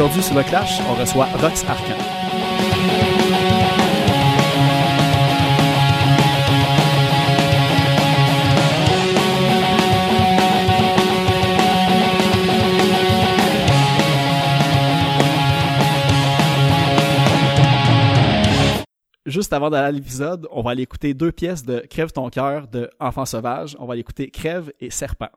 Aujourd'hui, sur le Clash, on reçoit Rox Arcan. Juste avant d'aller à l'épisode, on va aller écouter deux pièces de Crève ton cœur de Enfant sauvage. On va aller écouter Crève et Serpent.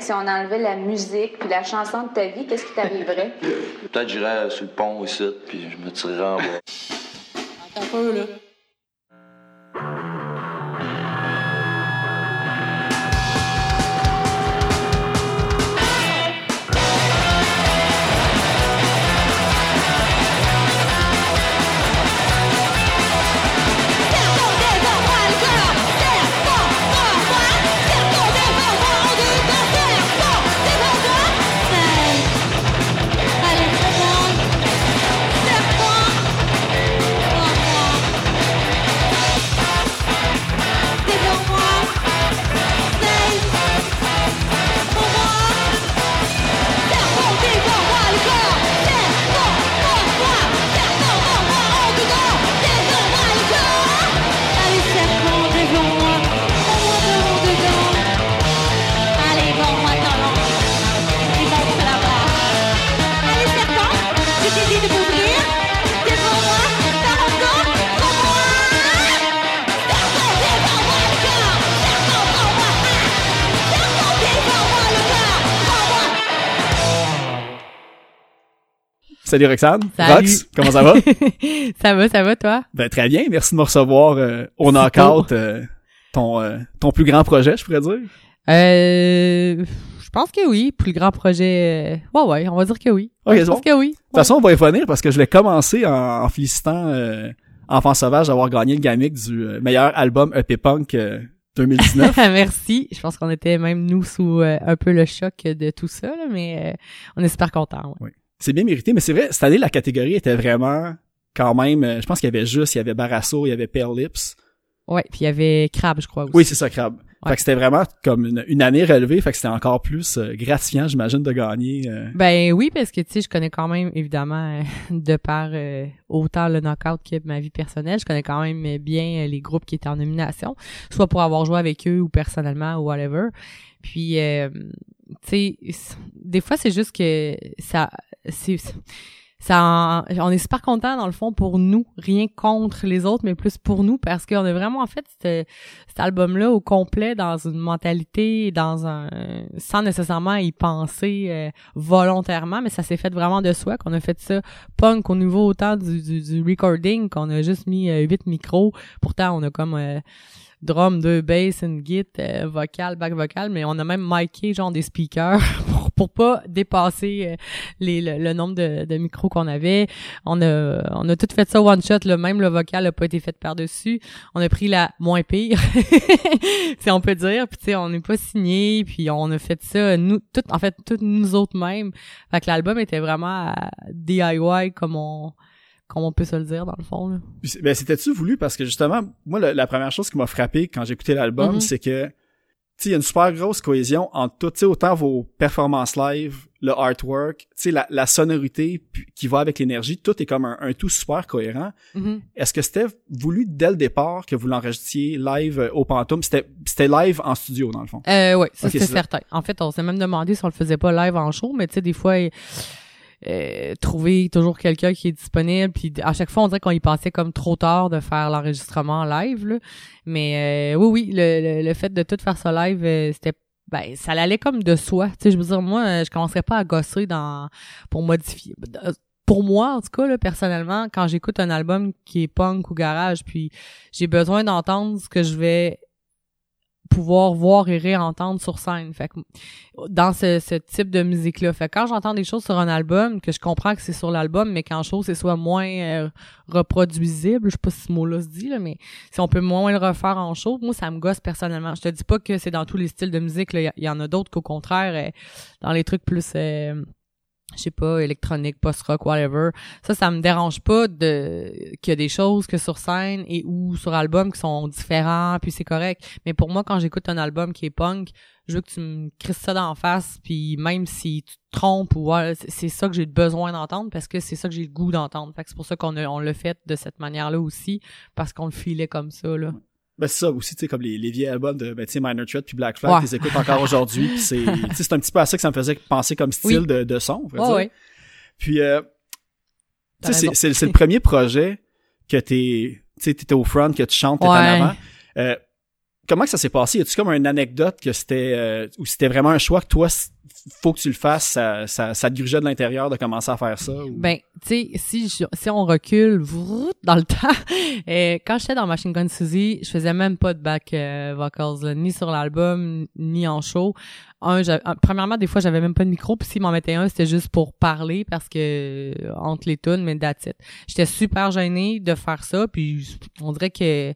Si on enlevait la musique puis la chanson de ta vie, qu'est-ce qui t'arriverait? Peut-être j'irais sur le pont ici, puis je me tirerais en bas. Attends un peu, là. Salut Roxane. Salut. Rox, comment ça va? ça va, ça va, toi? ben, très bien, merci de me recevoir euh, au Knockout, euh, ton, euh, ton plus grand projet, je pourrais dire. Euh, je pense que oui. Plus grand projet. Ouais, ouais, on va dire que oui. Ok, je pense bon. que oui. De toute façon, on va y revenir parce que je l'ai commencé en, en félicitant Enfant Sauvage d'avoir gagné le gamic du meilleur album EP Punk euh, 2019. Merci. Je pense qu'on était même nous sous euh, un peu le choc de tout ça, là, mais euh, on est super contents. Ouais. C'est bien mérité, mais c'est vrai, cette année, la catégorie était vraiment quand même... euh, je pense qu'il y avait Juste, il y avait Barasso, il y avait Pale Lips. Ouais, puis il y avait Crab, je crois aussi. Oui, c'est ça, Crab. Ouais. Fait que c'était vraiment comme une, une année relevée, fait que c'était encore plus euh, gratifiant, j'imagine, de gagner. euh. Ben oui, parce que tu sais, je connais quand même évidemment euh, de par euh, autant le knockout que ma vie personnelle, je connais quand même bien les groupes qui étaient en nomination, soit pour avoir joué avec eux ou personnellement ou whatever. Puis euh, tu sais, des fois c'est juste que ça c'est ça on est super content dans le fond pour nous rien contre les autres mais plus pour nous parce qu'on a vraiment fait ce- cet album là au complet dans une mentalité dans un sans nécessairement y penser euh, volontairement mais ça s'est fait vraiment de soi qu'on a fait ça punk au niveau autant du, du, du recording qu'on a juste mis euh, huit micros. Pourtant on a comme euh, drum, deux bass, une git, euh, vocal, back vocal, mais on a même miké genre des speakers pour, pour pas dépasser euh, les, le, le nombre de, de micros qu'on avait. On a on a tout fait ça one shot, là, même le vocal a pas été fait par-dessus. On a pris la moins pire, si on peut dire, puis tu sais, on n'est pas signé, puis on a fait ça nous tout en fait toutes nous autres mêmes. Fait que l'album était vraiment à DIY comme on comme on peut se le dire dans le fond là. Ben, c'était-tu voulu? Parce que justement, moi, la première chose qui m'a frappé quand écouté l'album, Mhm. c'est que, tu sais, il y a une super grosse cohésion entre tout, tu sais, autant vos performances live, le artwork, tu sais, la, la sonorité qui va avec l'énergie, tout est comme un, un tout super cohérent. Mhm. Est-ce que c'était voulu dès le départ que vous l'enregistriez live euh, au Pantoum? C'était, live en studio, dans le fond. Euh, oui, ça c'est certain. En fait, on s'est même demandé si on le faisait pas live en show, mais tu sais, des fois, euh, trouver toujours quelqu'un qui est disponible, puis à chaque fois, on dirait qu'on y pensait comme trop tard de faire l'enregistrement live, là. Mais euh, oui, oui, le, le, le fait de tout faire ça live, euh, c'était ben ça allait comme de soi. Tu sais, je veux dire, moi, je commencerais pas à gosser dans pour modifier. Pour moi, en tout cas, là, personnellement, quand j'écoute un album qui est punk ou garage, puis j'ai besoin d'entendre ce que je vais pouvoir voir et réentendre sur scène. Fait que dans ce, type de musique-là. Fait que quand j'entends des choses sur un album, que je comprends que c'est sur l'album, mais qu'en chose, c'est soit moins euh, reproduisible, je sais pas si ce mot-là se dit, là, mais si on peut moins le refaire en show, moi, ça me gosse personnellement. Je te dis pas que c'est dans tous les styles de musique, il y, en a d'autres qu'au contraire, euh, dans les trucs plus... euh, je sais pas, électronique, post-rock, whatever. Ça, ça me dérange pas de qu'il y a des choses que sur scène et ou sur album qui sont différents, puis c'est correct. Mais pour moi, quand j'écoute un album qui est punk, je veux que tu me crisses ça d'en face, puis même si tu te trompes ou c'est- ça que j'ai besoin d'entendre parce que c'est ça que j'ai le goût d'entendre. Fait que c'est pour ça qu'on on l'a fait de cette manière-là aussi parce qu'on le filait comme ça là. Ben, c'est ça aussi, tu sais, comme les, les vieilles albums de, ben, tu sais, Minor Threat puis Black Flag, Ouais. qu'ils écoutent encore aujourd'hui, puis c'est, tu sais, c'est un petit peu à ça que ça me faisait penser comme style Oui. de, de son, ouais. Puis, euh, tu sais, c'est- c'est le premier projet que t'es, tu sais, t'étais au front, que tu chantes, t'es en Ouais. avant. Euh, comment que ça s'est passé? Y a-tu comme une anecdote que c'était, euh, ou c'était vraiment un choix que toi, faut que tu le fasses, ça, ça, ça te grugeait de l'intérieur de commencer à faire ça? Ben, tu sais, si je- si on recule dans le temps, euh, quand j'étais dans Machine Gun Suzy, je faisais même pas de back euh, vocals, là, ni sur l'album, ni en show. Un, un, premièrement, des fois, j'avais même pas de micro, puis s'ils m'en mettaient un, c'était juste pour parler, parce que euh, entre les tunes, mais that's. J'étais super gênée de faire ça, puis on dirait que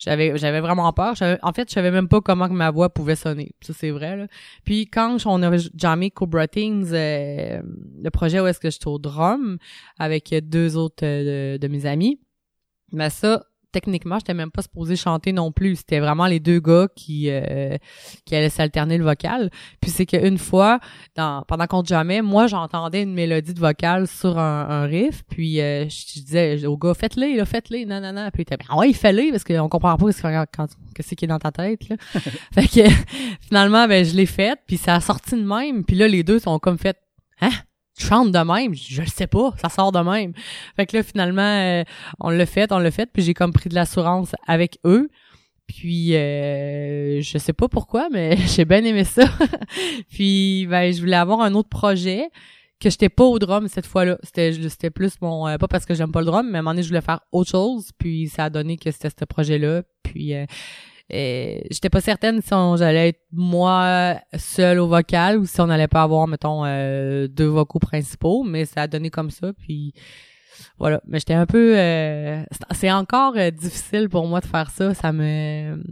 j'avais j'avais vraiment peur. En fait, je savais même pas comment que ma voix pouvait sonner. Ça, c'est vrai, là. Puis quand on avait jammé Cobra Things, euh, le projet où est-ce que j'étais au drum avec deux autres euh, de, de mes amis, mais ça, techniquement, j'étais même pas supposé chanter non plus. C'était vraiment les deux gars qui euh, qui allaient s'alterner le vocal. Puis c'est qu'une fois, dans, pendant qu'on jammait, moi j'entendais une mélodie de vocal sur un, un riff, puis euh, je, je disais au gars faites-les, là, faites-les, non non non. Puis il était ah ouais, fais-les parce qu'on comprend pas ce que quand, que c'est qui est dans ta tête là. fait que finalement ben je l'ai fait, puis ça a sorti de même, puis là les deux sont comme fait hein? Tu chantes de même, je, je le sais pas, ça sort de même. Fait que là finalement euh, on l'a fait, on l'a fait, puis j'ai comme pris de l'assurance avec eux. Puis euh, je sais pas pourquoi, mais j'ai bien aimé ça. puis ben je voulais avoir un autre projet que j'étais pas au drum cette fois-là. C'était c'était plus mon euh, pas parce que j'aime pas le drum, mais à un moment donné je voulais faire autre chose. Puis ça a donné que c'était ce projet-là. Puis euh, j'étais pas certaine si on- j'allais être moi seule au vocal ou si on allait pas avoir mettons euh, deux vocaux principaux, mais ça a donné comme ça. Puis voilà, mais j'étais un peu euh, c'est- encore euh, difficile pour moi de faire ça, ça me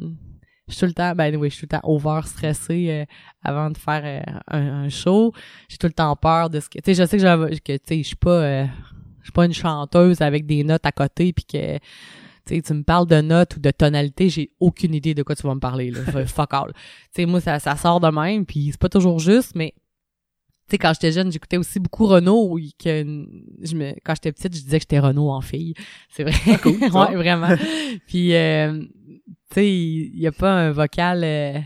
je suis tout le temps ben oui, je suis tout le temps over stressée euh, avant de faire euh, un, un show. J'ai tout le temps peur de ce que tu sais, je sais que j'avais que tu sais, je suis pas je suis pas une chanteuse avec des notes à côté puis que tu me parles de notes ou de tonalité, j'ai aucune idée de quoi tu vas me parler là. Fuck all. Tu sais moi ça ça sort de même puis c'est pas toujours juste mais tu sais, quand j'étais jeune, j'écoutais aussi beaucoup Renault, que je me, quand j'étais petite, je disais que j'étais Renault en fille. C'est vrai. cool, ça. ouais, vraiment. Puis, euh, tu sais, il y a pas un vocal, euh,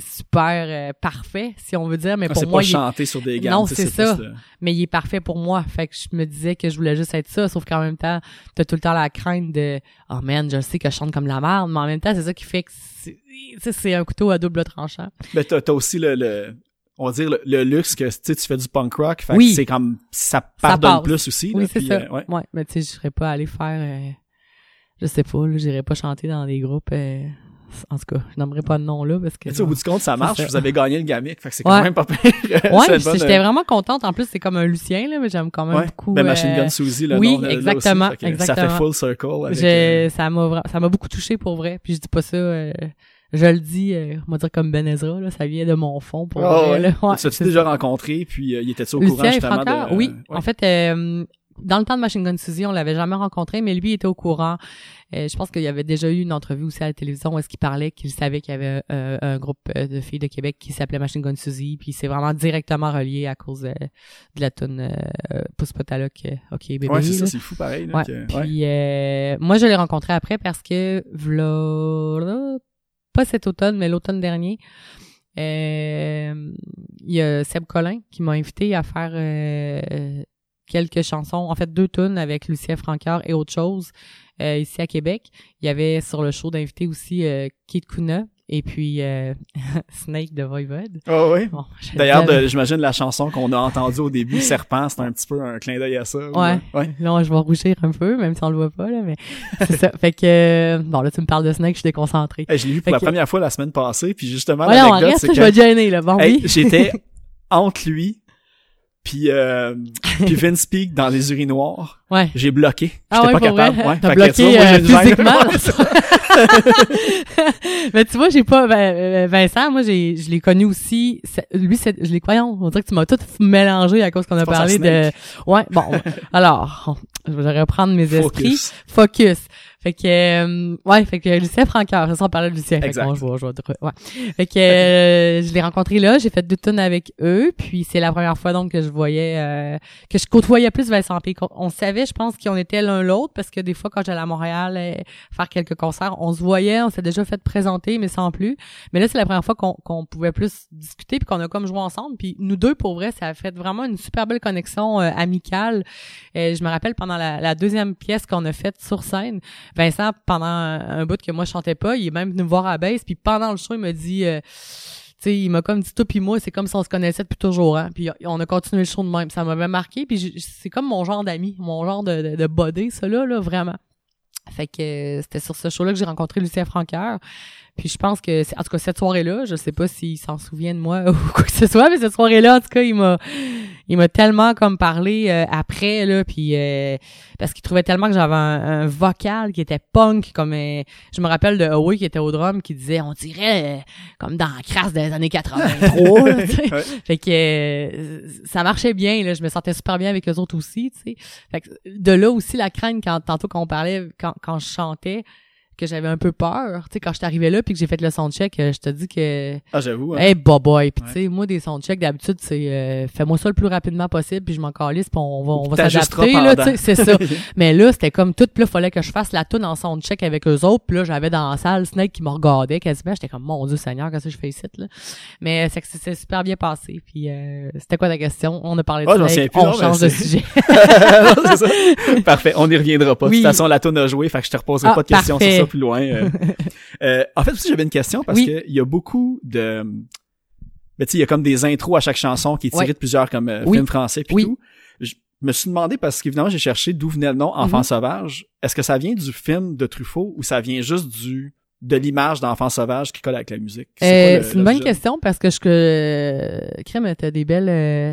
super euh, parfait, si on veut dire, mais Ah, pour moi, pas il est- sur des gammes. Non, c'est ça. plus le- mais il est parfait pour moi. Fait que je me disais que je voulais juste être ça, sauf qu'en même temps, t'as tout le temps la crainte de « Oh man, je sais que je chante comme la merde », mais en même temps, c'est ça qui fait que c'est un couteau à double tranchant. Mais t'as, t'as aussi le, le, on va dire le, le luxe que tu fais du punk rock. Fait que Oui. c'est comme, ça pardonne passe. plus aussi. Oui, c'est ça. euh, ouais. ouais. mais tu sais, je serais pas allé faire... euh, je sais pas, là, j'irais pas chanter dans des groupes... euh, en tout cas, je nommerai pas de nom là parce que... Tu sais, au bout du compte, ça marche. ça. Vous avez gagné le gamic. Fait que c'est quand même pas pire. Ouais, j'étais euh, vraiment contente. En plus, c'est comme un Lucien, là, mais j'aime quand même ouais. beaucoup... Ben, Machine euh, Gun Suzy, le oui, nom, là, là aussi. exactement, Ça exactement. fait full circle. Avec, euh, ça m'a ça m'a beaucoup touché pour vrai. Puis je dis pas ça, euh, je le dis, euh, on va dire comme Ben Ezra, là, ça vient de mon fond pour Ah, vrai. ouais? Là. Tu déjà rencontré, puis euh, il était-tu au courant Lucien et justement de... oui. En fait, euh, dans le temps de Machine Gun Suzy, on l'avait jamais rencontré, mais lui était au courant. Euh, je pense qu'il y avait déjà eu une entrevue aussi à la télévision où est-ce qu'il parlait qu'il savait qu'il y avait euh, un groupe euh, de filles de Québec qui s'appelait Machine Gun Suzy, puis c'est vraiment directement relié à cause de, de la tune euh, Pousse pas ta loc, euh, OK bébé. Ouais, c'est ça, c'est fou pareil. Là, Ouais. que-. Puis euh, moi, je l'ai rencontré après parce que v'là, pas cet automne, mais l'automne dernier, euh, il y a Seb Collin qui m'a invité à faire euh, quelques chansons, en fait deux tunes avec Lucien Francaire et autre chose euh, ici à Québec. Il y avait sur le show d'invité aussi euh, Kid Kuna et puis euh, Snake de Voivode. Ah oui? Bon, je D'ailleurs, de- j'imagine la chanson qu'on a entendue au début, Serpent, c'est un petit peu un clin d'œil à ça. ou- Ouais. ouais. Là, je vais rougir un peu, même si on le voit pas, là, mais c'est ça. Fait que, euh, bon, là, tu me parles de Snake, je suis déconcentrée. Hey, je l'ai vu pour Fait la que- première fois la semaine passée, puis justement, l'anecdote, reste, c'est je que vais te gêner, là. Bon, hey, oui. j'étais entre lui puis euh, puis Vince Peak dans les urinoirs. Ouais. J'ai bloqué. Ah J'étais ouais, pas capable. vrai? Ouais. T'as que, vois, bloqué moi, euh, physiquement. mais tu vois, j'ai pas ben, euh, Vincent, moi j'ai je l'ai connu aussi. Lui, c'est je l'ai croyant. On dirait que tu m'as tout mélangé à cause qu'on a parlé de. Ouais, bon. alors, je vais reprendre mes esprits. Focus. Fait que euh, ouais, fait que Lucien c'est ça on parlait de Lucien. Fait vois, je vois, ouais. Fait que euh, je l'ai rencontré là, j'ai fait deux tonnes avec eux, puis c'est la première fois donc que je voyais euh, que je côtoyais plus Vincent P. On- On savait, je pense, qu'on était l'un l'autre parce que des fois quand j'allais à Montréal euh, faire quelques concerts, on se voyait, on s'est déjà fait présenter mais sans plus. Mais là c'est la première fois qu'on qu'on pouvait plus discuter puis qu'on a comme joué ensemble, puis nous deux pour vrai, ça a fait vraiment une super belle connexion euh, amicale. Euh, je me rappelle pendant la, la deuxième pièce qu'on a faite sur scène, Vincent, pendant un, bout que moi je chantais pas, il est même venu me voir à la base, puis pendant le show, il m'a dit, euh, tu sais, il m'a comme dit toi puis moi, c'est comme si on se connaissait depuis toujours, hein. Puis on a continué le show de même, ça m'avait marqué, puis c'est comme mon genre d'ami, mon genre de, de, buddy, ça là, là, vraiment. Fait que euh, c'était sur ce show-là que j'ai rencontré Lucien Francaire. Puis je pense que, en tout cas, cette soirée-là, je sais pas s'il s'en souvient de moi ou quoi que ce soit, mais cette soirée-là, en tout cas, il m'a, il m'a tellement comme parlé euh, après là, puis euh, parce qu'il trouvait tellement que j'avais un, un vocal qui était punk, comme euh, je me rappelle de Howie qui était au drum qui disait, on dirait euh, comme dans la crasse des années 83. là. Ouais. Fait que euh, ça marchait bien, là, je me sentais super bien avec eux autres aussi, tu sais. Fait que de là aussi la crainte quand tantôt quand on parlait quand, quand je chantais que j'avais un peu peur, tu sais quand je suis arrivé là puis que j'ai fait le soundcheck, euh, je te dis que Ah, j'avoue. hein. hey boy puis Ouais. tu sais moi des soundchecks d'habitude c'est euh, fais-moi ça le plus rapidement possible puis je m'en calisse puis on va on va s'adapter là, tu sais c'est ça. Mais là, c'était comme tout, puis là, fallait que je fasse la tune en soundcheck avec eux autres, puis là, j'avais dans la salle Snake qui me regardait quasiment, j'étais comme, mon Dieu Seigneur, qu'est-ce que je fais ici, là? Mais c'est que c'est super bien passé, puis euh, c'était quoi ta question? On a parlé de sais Snake, plus, on non, change de sujet. Non, ça. Parfait, on n'y reviendra pas. De toute façon, la tune a joué, fait que je te reposerai Ah, pas de questions parfait. sur ça plus loin. euh. Euh, en fait, aussi, j'avais une question parce Oui. que il y a beaucoup de... Mais tu sais, il y a comme des intros à chaque chanson qui est tirée Ouais. de plusieurs comme euh, Oui. films français puis Oui. tout. Je me suis demandé parce qu'évidemment, j'ai cherché d'où venait le nom Enfant Mhm. sauvage. Est-ce que ça vient du film de Truffaut ou ça vient juste du de l'image d'Enfant sauvage qui colle avec la musique? Euh, c'est une bonne question parce que je que Crème, t'as des belles euh,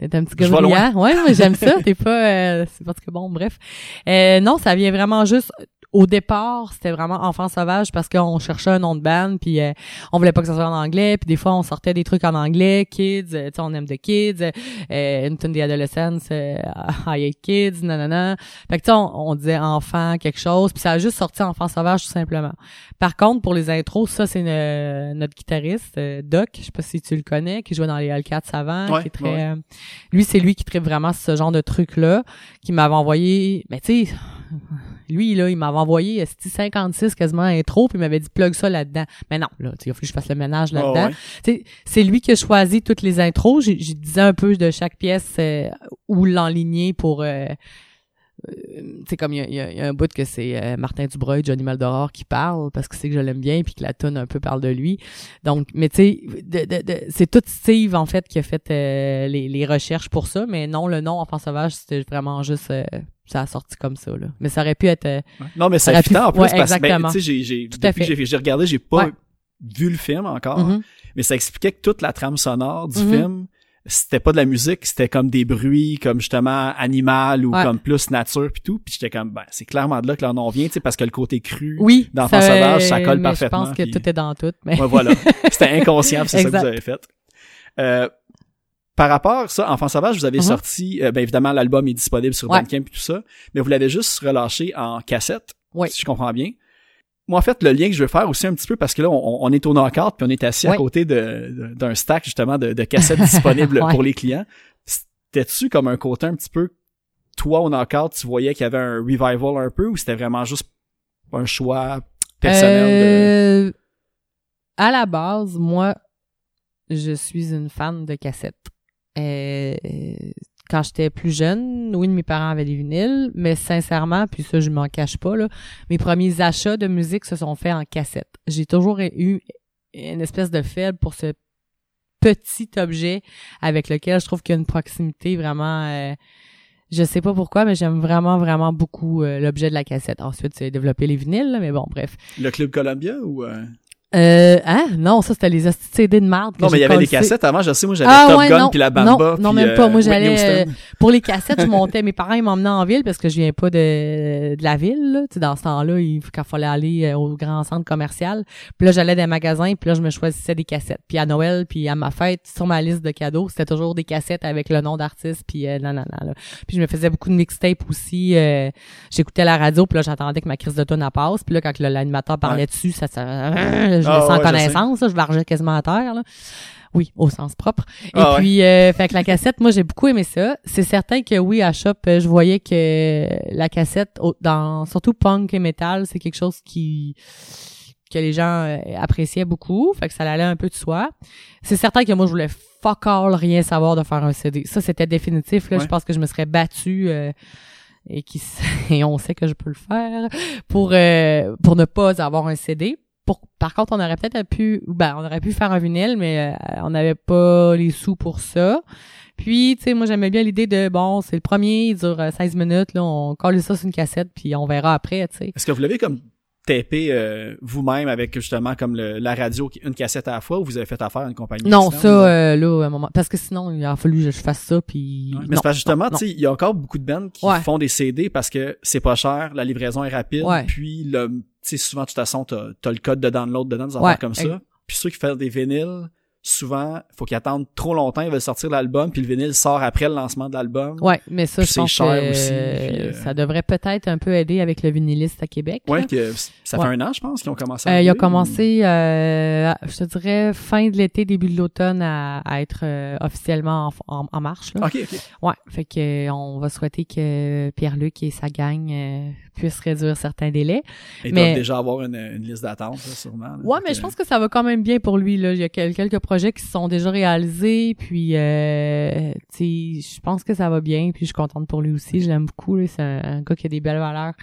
t'es un petit gars. Ouais, ouais, j'aime ça. T'es pas euh, c'est parce que bon, bref. Non, ça vient vraiment juste au départ, c'était vraiment enfant sauvage parce qu'on cherchait un nom de band puis euh, on voulait pas que ça soit en anglais puis des fois on sortait des trucs en anglais, kids, euh, tu sais on aime the kids, euh, une tune des adolescence, euh, I hate kids, nanana. Fait que tu sais on, on disait enfant quelque chose puis ça a juste sorti enfant sauvage tout simplement. Par contre, pour les intros, ça, c'est notre guitariste, euh, Doc, je sais pas si tu le connais, qui jouait dans les Hellcats avant, Ouais, qui est très... ouais. euh, lui, c'est lui qui traite vraiment ce genre de truc-là, qui m'avait envoyé... Mais tu sais, Lui, là, il m'avait envoyé euh, c'était 56 quasiment intro, puis il m'avait dit plug ça là-dedans. Mais non, là, il a fallu que je fasse le ménage Ah, là-dedans. ouais. C'est lui qui a choisi toutes les intros. J'ai disais un peu de chaque pièce euh, où l'enligner pour... Euh, c'est comme il y y a- il y a un bout que c'est euh, Martin Dubreuil, Johnny Maldoror qui parle parce que c'est que je l'aime bien puis que la tune un peu parle de lui. Donc, mais tu sais, c'est tout Steve en fait qui a fait euh, les, les recherches pour ça, mais non, le nom Enfant sauvage c'était vraiment juste euh, ça a sorti comme ça là. Mais ça aurait pu être euh, Non, mais ça aurait pu- en plus ouais, parce que, ben, exactement. tu sais, j'ai, depuis que j'ai, regardé, j'ai pas Ouais. vu le film encore, mhm. mais ça expliquait que toute la trame sonore du Mhm. film, c'était pas de la musique, c'était comme des bruits, comme justement animal ou Ouais. comme plus nature puis tout. Puis j'étais comme, ben, c'est clairement de là que leur nom vient, tu sais, parce que le côté cru. oui, D'Enfant sauvage, ça colle mais parfaitement, Je pense que tout est dans tout, mais voilà. C'était inconscient, c'est ça que vous avez fait. Euh, par rapport à ça, Enfant sauvage, vous avez Mhm. sorti, euh, ben évidemment, l'album est disponible sur Ouais. Bandcamp et tout ça, mais vous l'avez juste relâché en cassette, Oui. si je comprends bien. Moi, en fait, le lien que je veux faire aussi un petit peu, parce que là, on, on est au knockout, puis on est assis à côté d'un stack, justement, de, de cassettes disponibles pour les clients. C'était-tu comme un côté un petit peu, toi, au knockout, tu voyais qu'il y avait un revival un peu, ou c'était vraiment juste un choix personnel de... Euh, À la base, moi, je suis une fan de cassettes. Euh, quand j'étais plus jeune, oui, mes parents avaient des vinyles, mais sincèrement, puis ça, je m'en cache pas, là, mes premiers achats de musique se sont faits en cassette. J'ai toujours eu une espèce de faible pour ce petit objet avec lequel je trouve qu'il y a une proximité vraiment... euh, je sais pas pourquoi, mais j'aime vraiment, vraiment beaucoup euh, l'objet de la cassette. Ensuite, c'est développer les vinyles, mais bon, bref. Le Club Columbia ou... euh? Euh, hein? Non, ça, c'était les CD de marde. Non, mais il y avait des collé. cassettes avant, je sais, moi j'avais Ah, Top ouais, Gun puis la Bamba Non, non, même pas. Moi, euh, Whitney j'allais, Houston. Pour les cassettes, je montais. Mes parents, ils m'emmenaient en ville parce que je viens pas de, de la ville, là. Tu sais, dans ce temps-là, il, quand il fallait aller euh, au grand centre commercial. Puis là, j'allais dans les magasins, puis là, je me choisissais des cassettes. Puis à Noël, puis à ma fête, sur ma liste de cadeaux, c'était toujours des cassettes avec le nom d'artiste, puis euh, nanana, là. Puis je me faisais beaucoup de mixtapes aussi. euh, J'écoutais la radio, puis là, j'attendais que ma crise de tonne passe. Puis là, quand l'animateur parlait Ouais. dessus, ça, ça je Ah, me sens ouais, je connaissance, là, je vargeais quasiment à terre, là. Oui, au sens propre. Et Ah ouais. puis, euh, fait que la cassette, moi, j'ai beaucoup aimé ça. C'est certain que oui, à Shop, euh, je voyais que la cassette, dans surtout punk et metal, c'est quelque chose qui que les gens euh, appréciaient beaucoup, fait que ça allait un peu de soi. C'est certain que moi, je voulais fuck all rien savoir de faire un CD. Ça, c'était définitif. Là, Ouais. je pense que je me serais battue euh, et qui et on sait que je peux le faire pour euh, pour ne pas avoir un CD. Pour, par contre, on aurait peut-être pu, ben, on aurait pu faire un vinyle, mais euh, on n'avait pas les sous pour ça. Puis, tu sais, moi, j'aimais bien l'idée de, bon, c'est le premier, il dure euh, 16 minutes, là, on colle ça sur une cassette, puis on verra après, tu sais. Est-ce que vous l'avez comme tapé euh, vous-même avec justement comme le, la radio, une cassette à la fois, ou vous avez fait affaire à une compagnie Non, externe, ça, euh, là, à un moment, parce que sinon, il a fallu que je fasse ça, puis... Ouais, mais c'est parce que justement, tu sais, il y a encore beaucoup de bands qui Ouais. font des CD parce que c'est pas cher, la livraison est rapide, Ouais. puis le, sais, souvent, de toute façon, t'as, t'as le code de download dedans, des affaires comme ça. Puis ceux qui font des vinyles, souvent, faut qu'ils attendent trop longtemps, ils veulent sortir l'album, puis le vinyle sort après le lancement de l'album. Ouais, mais ça, Puis je c'est pense cher que aussi, euh, puis, euh, ça devrait peut-être un peu aider avec le vinyliste à Québec. Ouais, là. que ça Ouais. fait un an, je pense, qu'ils ont commencé à Euh, il a rouler, commencé, euh, je te dirais, fin de l'été, début de l'automne à, à être euh, officiellement en, en- en marche. Là. Ok, ok. Ouais, fait que euh, on va souhaiter que Pierre-Luc et sa gang puissent réduire certains délais. Ils Mais- doivent déjà avoir une, une liste d'attente, là, sûrement. Fait mais je pense que ça va quand même bien pour lui. Là. Il y a quel- quelques projets qui se sont déjà réalisés, puis euh, tu sais, je pense que ça va bien, puis je suis contente pour lui aussi. Je l'aime beaucoup. là. C'est un, un gars qui a des belles valeurs.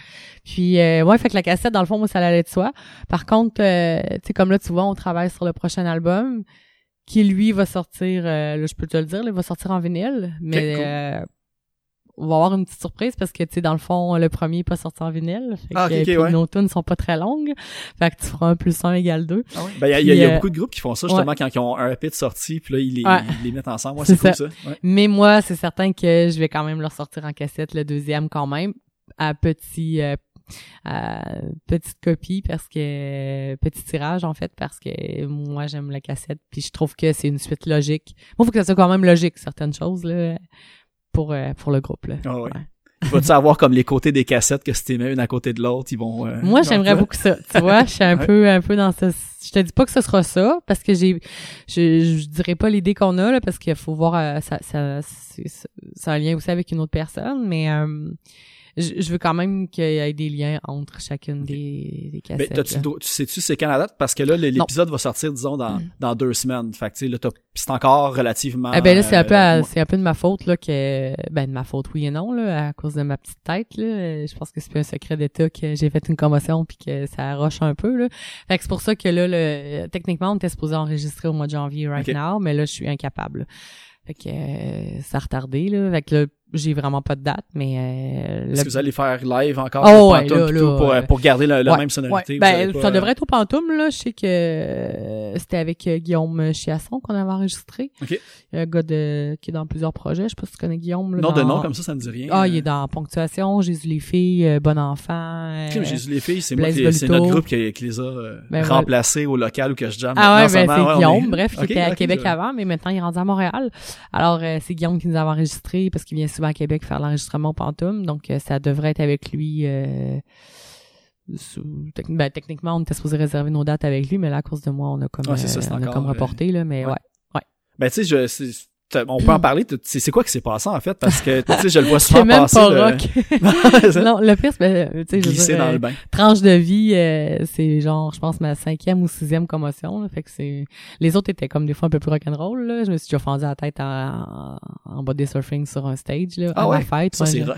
Puis euh, ouais, fait que la cassette, dans le fond, moi, ça allait de soi. Par contre, euh, tu sais, comme là, tu vois, on travaille sur le prochain album qui lui va sortir. euh, là, je peux te le dire, là, il va sortir en vinyle, mais cool. euh, on va avoir une petite surprise parce que tu sais dans le fond le premier est pas sorti en vinyle fait Ah, que, ok, puis ouais. nos tunes sont pas très longues fait que tu feras un plus un égale deux Ah? Ben, il y a, y y beaucoup de groupes qui font ça, justement, quand ils ont un EP de sortie, puis là, ils les, Ouais. ils les mettent ensemble. Ouais, C'est cool, ça. Ouais. Mais moi, c'est certain que je vais quand même leur sortir en cassette le deuxième quand même à petit euh, à petite copie parce que petit tirage en fait parce que moi j'aime la cassette puis je trouve que c'est une suite logique. Moi faut que ça soit quand même logique certaines choses là pour euh, pour le groupe là. Ah ouais. Ouais. Vas-tu avoir comme les côtés des cassettes que si t'es mis une à côté de l'autre, ils vont. euh, Moi, j'aimerais beaucoup ça. Tu vois, je suis un Ouais. peu, un peu dans ce. Je te dis pas que ce sera ça parce que j'ai, je, je dirais pas l'idée qu'on a là parce qu'il faut voir, euh, ça, ça, c'est c'est un lien aussi avec une autre personne, mais euh, je, je veux quand même qu'il y ait des liens entre chacune des, des Ben, cassettes. tu sais-tu c'est quand la date? Parce que là, l'épisode va sortir, disons, dans, Mm. dans deux semaines. Fait que, tu sais, là, c'est encore relativement... Eh ben là, c'est un peu, euh, c'est un peu de ma faute là que, ben de ma faute oui et non là, à cause de ma petite tête là. Euh, Je pense que c'est un secret d'état que j'ai fait une commotion puis que ça roche un peu là. Fait que c'est pour ça que là, le, techniquement, on était supposé enregistrer au mois de janvier right now, mais là, je suis incapable. Fait que euh, ça a retardé là. Fait que là, j'ai vraiment pas de date, mais euh, Est-ce le- que vous allez faire live encore Oh, ouais, Pantoum là, pis tout là, pour, euh, pour garder la, la Ouais, même sonorité? Ouais. Ben, pas, ça euh, devrait être au Pantoum, là. Je sais que euh, c'était avec Guillaume Chiasson qu'on avait enregistré. Ok. Un gars de, qui est dans plusieurs projets. Je sais pas si tu connais Guillaume. Là, Non, de nom comme ça, ça me dit rien. Ah, il est dans Ponctuation, Jésus les filles, Bon Enfant. Jésus les filles, c'est moi Blaise qui, c'est Voluto. notre groupe qui, qui les a Ben, remplacés au local où que je jamme. Ah ouais, ben, c'est Guillaume, est- bref, qui était à Québec avant, mais maintenant il est rendu à Montréal. Alors, c'est Guillaume qui nous avait enregistré parce qu'il vient souvent à Québec faire l'enregistrement au Pantoum, donc euh, ça devrait être avec lui. Euh, sous- ben, techniquement, on était supposé réserver nos dates avec lui, mais là, à cause de moi, on a comme, Ouais, ça, euh, on a comme reporté, là, mais ouais. ouais. Ben, tu sais, on peut en parler. C'est c'est quoi qui s'est passé, en fait? Parce que, tu sais, je le vois souvent même passer. pas le- non, le pire, c'est, ben, tu sais, je dans euh, le bain. tranche de vie, euh, c'est genre, je pense, ma cinquième ou sixième commotion. Là, fait que c'est, les autres étaient comme des fois un peu plus rock'n'roll. Là. Je me suis déjà fendu la tête en, en body surfing sur un stage là, Ah à ouais? ma fête. Ça, Ouais, c'est j'ai- rock.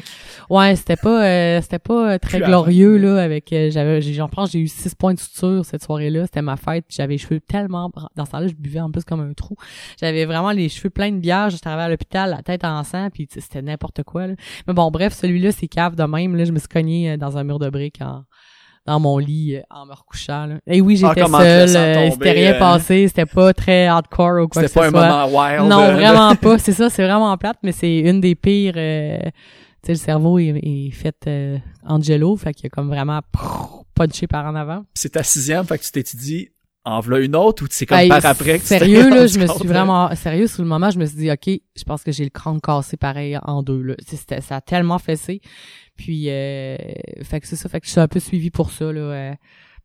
Ouais, c'était pas, euh, c'était pas euh, très Plus glorieux la là. Avec, euh, j'avais, j'ai, j'en pense, j'ai eu six points de suture cette soirée-là. C'était ma fête. J'avais les cheveux tellement, dans ce temps-là, je buvais en plus comme un trou. J'avais vraiment les cheveux pleins de bière. J'étais arrivée à l'hôpital, la tête en sang, puis c'était n'importe quoi. Là. Mais bon, bref, celui-là, c'est cave de même. Là, je me suis cogné euh, dans un mur de briques en dans mon lit euh, en me recouchant. Là. Et oui, Ah, j'étais te seule. euh, C'était rien euh, passé. C'était pas très hardcore ou quoi que C'était ce pas un soit. moment wild. Non, euh, vraiment pas. C'est ça, c'est vraiment plate, mais c'est une des pires. euh, tu sais, le cerveau est, est fait euh, Angelo, fait qu'il y a comme vraiment punché par en avant. C'est ta sixième, fait que tu t'es dit, en v'là une autre ou c'est comme Hey, par après que tu Sérieux, là, je me suis euh, vraiment... Sérieux, sur le moment, je me suis dit, OK, je pense que j'ai le crâne cassé pareil en deux, là. C'était- ça a tellement fessé. Puis, euh, fait que c'est ça, fait que je suis un peu suivi pour ça, là. euh,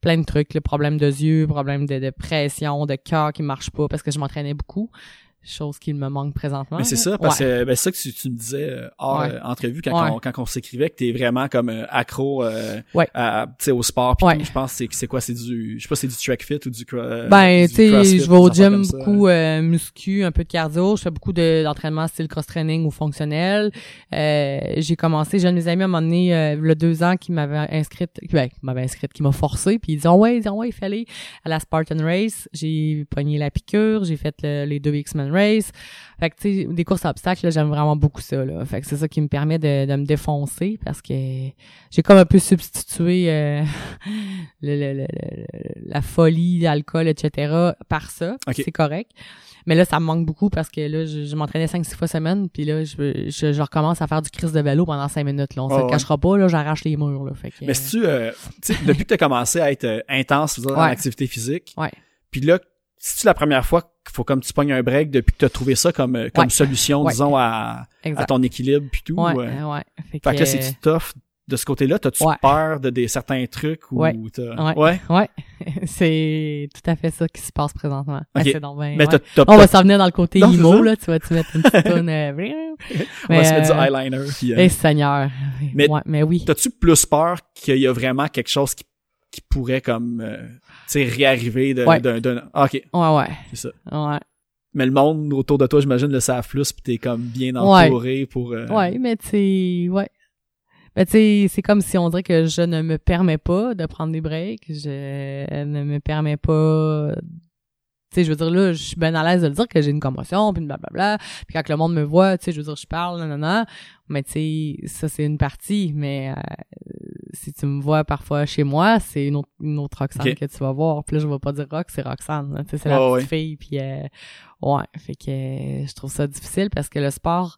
plein de trucs, le problème de yeux, problème de, de pression, de cœur qui marche pas parce que je m'entraînais beaucoup. Chose qui me manque présentement. Mais c'est ça, parce Ouais. que ben, c'est ça que tu, tu me disais euh, hors Ouais. euh, entrevue quand, Ouais. on, quand on s'écrivait que t'es vraiment comme euh, accro euh, Ouais. à, tu sais, au sport tout. Je pense que c'est c'est quoi, c'est du je sais pas c'est du track fit ou du euh, Ben, tu sais, je vais au gym beaucoup euh, muscu, un peu de cardio. Je fais beaucoup de- d'entraînement style cross-training ou fonctionnel. Euh, j'ai commencé, j'ai un de mes amis à un moment donné, euh, a deux ans, qui m'avait inscrite, ben, qui m'avait inscrite, qui m'a forcé, puis ils disaient, ouais, ils disaient, ouais, il fallait à la Spartan Race. J'ai pogné la piqûre, j'ai fait le- les deux X-Men Race. Fait que, tu sais, des courses à obstacles, là, j'aime vraiment beaucoup ça, là. Fait que c'est ça qui me permet de, de me défoncer parce que j'ai comme un peu substitué euh, le, le- le- le- la folie, l'alcool, etc. par ça. C'est correct. Mais là, ça me manque beaucoup parce que là, je, je m'entraînais 5-6 fois semaine, puis là, je, je, je recommence à faire du crise de vélo pendant 5 minutes. Là. On Oh, se le cachera pas, là, j'arrache les murs. Là. Fait que, Mais si tu euh, tu depuis que t'as commencé à être euh, intense en Ouais. activité physique, Ouais. puis là si tu la première fois qu'il faut comme tu pognes un break depuis que t'as trouvé ça comme euh, comme Ouais. solution Ouais. disons à, à ton équilibre puis tout. ouais, euh, ouais. Fait, Fait que là, euh, c'est-tu tough de ce côté-là? T'as-tu peur de des certains trucs ou Ouais. t'as... Ouais. Ouais, c'est tout à fait ça qui se passe présentement. Ah, Ok. c'est donc ben, Mais t'as, t'as On va s'en venir dans le côté Non, c'est ça. là. Tu vas te mettre une petite toune. euh, on va se mettre euh, du eyeliner. Puis, euh, Eh, Seigneur. Mais- ouais, mais oui. T'as-tu plus peur qu'il y a vraiment quelque chose qui, qui pourrait comme, euh, tu sais, réarriver Ouais. d'un, d'un... Ah, ok, Ouais, ouais. c'est ça. Ouais. Mais le monde autour de toi, j'imagine, le savent plus pis t'es comme bien entouré pour... euh, Ouais, mais tu ouais. Ben, tu sais, c'est comme si on dirait que je ne me permets pas de prendre des breaks. Je ne me permets pas. Tu sais, je veux dire, là, je suis bien à l'aise de le dire que j'ai une commotion, puis blablabla. Puis quand le monde me voit, tu sais, je veux dire, je parle, nanana. Mais tu sais, ça, c'est une partie. Mais euh, si tu me vois parfois chez moi, c'est une autre, une autre Roxane que tu vas voir. Puis là, je vais pas dire Rox, c'est Roxane. sais, c'est la ouais. petite fille. Puis euh, ouais, fait que euh, je trouve ça difficile parce que le sport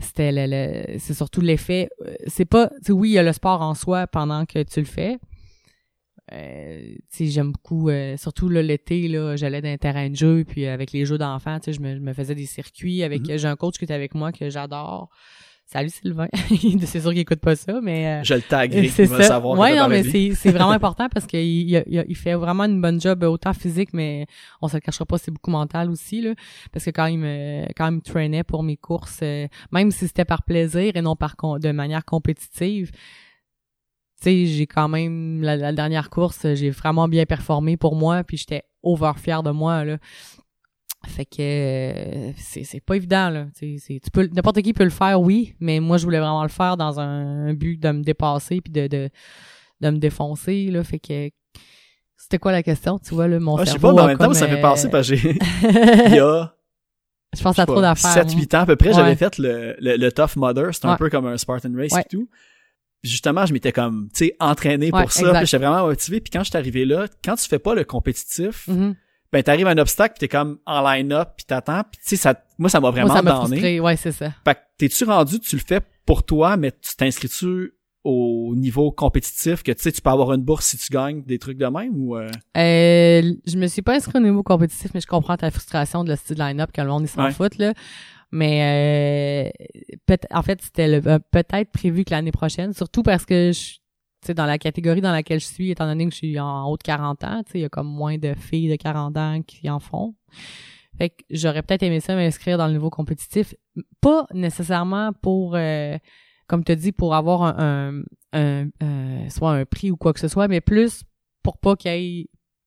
c'était le, le- c'est surtout l'effet euh, c'est pas tu sais oui il y a le sport en soi pendant que tu le fais euh, tu sais j'aime beaucoup euh, surtout l'été là j'allais dans un terrain de jeu puis avec les jeux d'enfants tu sais je me, je me faisais des circuits avec Mhm. j'ai un coach qui était avec moi que j'adore Salut Sylvain. c'est sûr qu'il écoute pas ça, mais. Je le c'est il va ça. savoir. Ouais, non, mais c'est c'est vraiment important parce qu'il il, il- fait vraiment une bonne job euh, autant physique, mais on se le cachera pas, c'est beaucoup mental aussi là. Parce que quand il me quand il me traînait pour mes courses, euh, même si c'était par plaisir et non par de manière compétitive. Tu sais, j'ai quand même la, la dernière course, j'ai vraiment bien performé pour moi, puis j'étais over fier de moi là. Fait que euh, c'est c'est pas évident là. Tu c'est- peux n'importe qui peut le faire, oui, mais moi je voulais vraiment le faire dans un, un but de me dépasser puis de, de de me défoncer là. Fait que c'était quoi la question? Tu vois là mon Ah, je sais pas, mais en même temps, ça fait euh, penser parce que j'ai, il y a, je pense à trop d'affaires. 7-8 ans à peu près, Ouais. j'avais fait le, le, le Tough Mudder. C'était un Ouais. peu comme un Spartan Race Ouais. et tout. Puis justement, je m'étais comme, tu sais, entraîné pour ça. j'étais vraiment motivé. Puis quand je suis arrivé là, quand tu fais pas le compétitif, Mhm. Ben t'arrives à un obstacle, puis t'es comme en line-up, puis t'attends. Puis tu sais, ça, moi, ça m'a vraiment Moi, ça m'a donné. frustré. Ouais, c'est ça. Fait que t'es-tu rendu, tu le fais pour toi, mais tu t'inscris-tu au niveau compétitif que tu sais, tu peux avoir une bourse si tu gagnes des trucs de même ou euh, Euh, je me suis pas inscrit au niveau compétitif, mais je comprends ta frustration de le style line-up que le monde s'en Ouais. fout là. Mais euh, peut en fait, c'était euh, peut-être prévu que l'année prochaine, surtout parce que je dans la catégorie dans laquelle je suis, étant donné que je suis en haut de 40 ans, tu sais, il y a comme moins de filles de 40 ans qui en font. Fait que j'aurais peut-être aimé ça m'inscrire dans le niveau compétitif. Pas nécessairement pour, euh, comme tu dis, pour avoir un, un, un- euh, soit un prix ou quoi que ce soit, mais plus pour pas qu'il y ait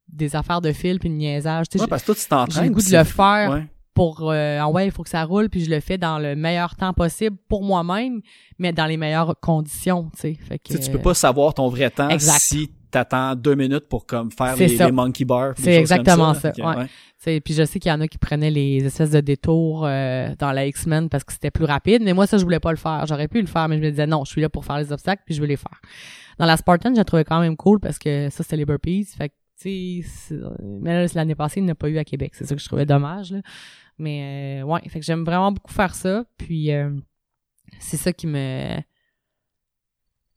des affaires de fil puis de niaisage. Tu sais, ouais, parce que toi tu j'ai t'entraînes. le goût de le faire Ouais. Pour euh, ah ouais il faut que ça roule puis je le fais dans le meilleur temps possible pour moi-même mais dans les meilleures conditions tu sais fait que Tu peux pas savoir ton vrai temps Exact. si t'attends deux minutes pour comme faire les, ça. les monkey bars. C'est comme exactement là. ça, Ok, ouais. Tu sais, puis je sais qu'il y en a qui prenaient les espèces de détours euh, dans la X-Men parce que c'était plus rapide, mais moi ça je voulais pas le faire. J'aurais pu le faire, mais je me disais non, je suis là pour faire les obstacles puis je veux les faire. Dans la Spartan, j'ai trouvé quand même cool parce que ça c'était les burpees, fait que tu sais, c'est- mais là, c'est l'année passée, il n'y en a pas eu à Québec. C'est ça que je trouvais dommage là. Mais euh, ouais, fait que j'aime vraiment beaucoup faire ça, puis euh, c'est ça qui me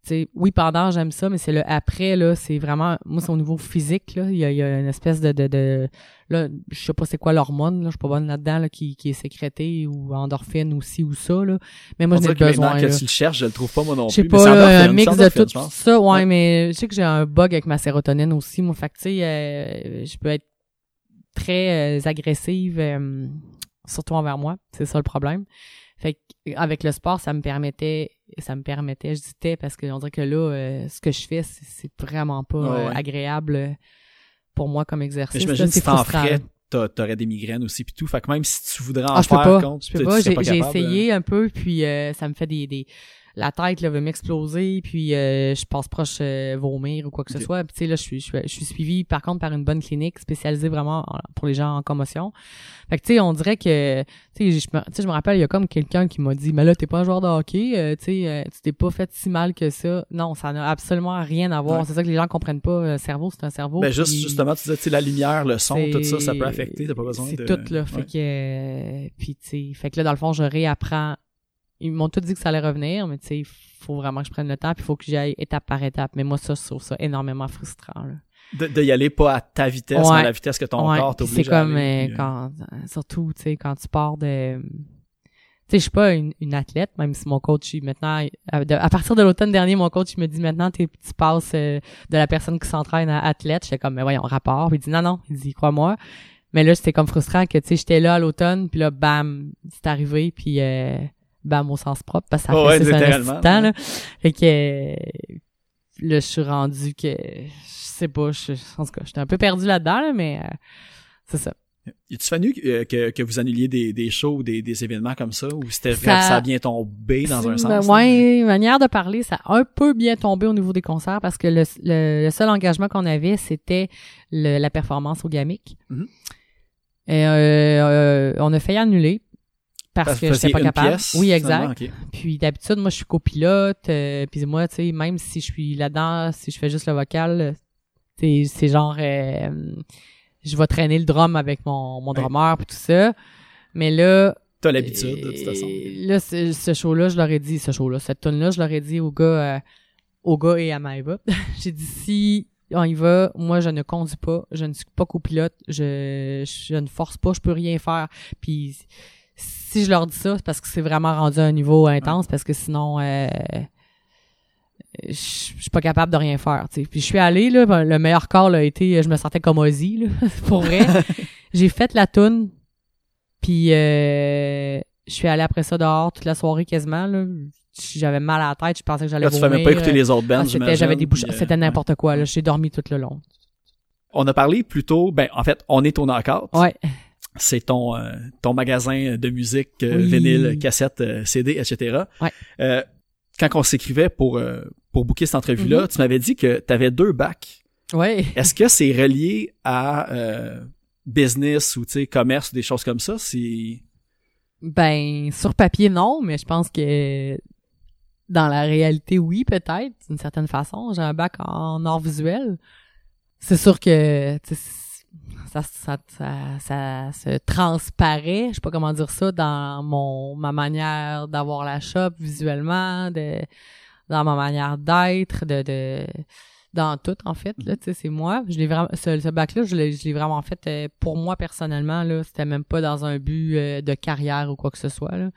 tu sais, oui, pendant, j'aime ça, mais c'est le après, là, c'est vraiment, moi, c'est au niveau physique, là, il y a, il y a une espèce de, de, de là, je sais pas c'est quoi l'hormone, là, je suis pas bonne là-dedans, là, qui, qui est sécrétée, ou endorphine, ou ci ou ça, là, mais moi, On j'en ai dirait que besoin, maintenant là. que tu le cherches, je le trouve pas moi non Je sais plus. pas, mais c'est là, un mix de tout ça, ouais, Ouais. mais je sais que j'ai un bug avec ma sérotonine aussi, moi, fait que, tu sais, euh, je peux être très euh, agressive, euh, surtout envers moi, c'est ça le problème. Fait avec le sport, ça me permettait, ça me permettait, je disais parce que on dirait que là, euh, ce que je fais, c'est vraiment pas Ouais, ouais. agréable pour moi comme exercice. j'imagine si t'en ferais, t'aurais des migraines aussi puis tout. Fait que même si tu voudrais en Ah, je peux faire pas. Je peux pas. serais J'ai essayé un peu, puis euh, ça me fait des, des la tête là veut m'exploser, puis euh, je passe proche euh, vomir ou quoi que ce soit. Puis tu sais là, je suis je suis je suis suivie par contre par une bonne clinique spécialisée vraiment en- pour les gens en commotion. Fait que tu sais, on dirait que tu sais, je je me rappelle il y a comme quelqu'un qui m'a dit "Mais là, t'es pas un joueur de hockey, euh, tu sais, euh, tu t'es pas fait si mal que ça." Non, ça n'a absolument rien à voir. Ouais. C'est ça que les gens comprennent pas, le cerveau, c'est un cerveau. Ben juste, puis- justement, tu disais, tu sais, la lumière, le son, c'est- tout ça, ça peut affecter, t'as pas besoin c'est de... tout là fait que euh, puis tu sais fait que là dans le fond je réapprends ils m'ont tous dit que ça allait revenir mais tu sais il faut vraiment que je prenne le temps puis il faut que j'y aille étape par étape. Mais moi ça je trouve ça énormément frustrant là. De, de y aller pas à ta vitesse, Ouais. mais à la vitesse que ton Ouais, corps t'oblige c'est à comme aller, euh, euh, quand surtout tu sais quand tu pars de tu sais je suis pas une, une athlète même si mon coach il- maintenant à, de- à partir de l'automne dernier mon coach il me dit maintenant tu passes euh, de la personne qui s'entraîne à athlète. J'étais comme mais voyons rapport. Puis il dit non non. Il dit crois-moi. Mais là c'était comme frustrant que tu sais j'étais là à l'automne puis là bam c'est arrivé puis euh, bam au sens propre parce que ça Oh, fait ouais, un ouais. là fait que euh, là je suis rendu que je sais pas je, en tout cas j'étais un peu perdu là-dedans là, mais euh, c'est ça Y a-tu fallu que, que, que vous annuliez des, des shows ou des, des événements comme ça, ou c'était Ça- ça a bien tombé dans un sens? Ouais, manière de parler, ça a un peu bien tombé au niveau des concerts parce que le, le, le seul engagement qu'on avait, c'était la performance au GAMIC. Mhm. Et euh, euh, on a failli annuler parce, que que j'étais pas capable. pièce, oui, exact. Puis d'habitude, moi, je suis copilote. euh, puis moi, tu sais, même si je suis là-dedans, si je fais juste le vocal, euh, c'est genre, euh, je vais traîner le drum avec mon, mon drummer puis tout ça. Mais là, T'as l'habitude, de toute façon. Là, ce, ce show-là, je leur ai dit, ce show-là, cette tune là je leur ai dit au gars, euh, au gars et à Maëva. J'ai dit, si on y va, moi, je ne conduis pas, je ne suis pas copilote, je, je ne force pas, je peux rien faire. Puis, si je leur dis ça, c'est parce que c'est vraiment rendu à un niveau intense, parce que sinon, euh, je suis pas capable de rien faire. tu. Puis je suis allée, là, ben, le meilleur corps a été, je me sentais comme Ozzy, là, pour vrai. J'ai fait la toune, puis euh, je suis allée après ça dehors toute la soirée quasiment. Là. J'avais mal à la tête, je pensais que j'allais tu vomir. fais même pas écouter les autres bands, Ah, c'était, j'imagine, j'avais des bouches, euh, c'était n'importe quoi. Là, j'ai dormi tout le long. On a parlé plutôt, ben en fait, on est au knockout. Ouais, C'est ton euh, ton magasin de musique, euh, Oui. vinyle, cassette, euh, CD, etc. Ouais. Euh, quand on s'écrivait pour euh, pour booker cette entrevue-là, Mhm. tu m'avais dit que tu avais deux bacs. ouais. Est-ce que c'est relié à euh, business ou tu sais commerce ou des choses comme ça? C'est Ben, sur papier, non, mais je pense que dans la réalité, oui, peut-être, d'une certaine façon. J'ai un bac en art visuel. C'est sûr que ça, ça, ça, ça se transparaît, je sais pas comment dire ça, dans mon ma manière d'avoir la shop visuellement, de dans ma manière d'être, de, de dans tout en fait là, tu sais, c'est moi. Je l'ai vraiment ce, ce bac là, je l'ai je l'ai vraiment fait euh, pour moi personnellement là, c'était même pas dans un but euh, de carrière ou quoi que ce soit là.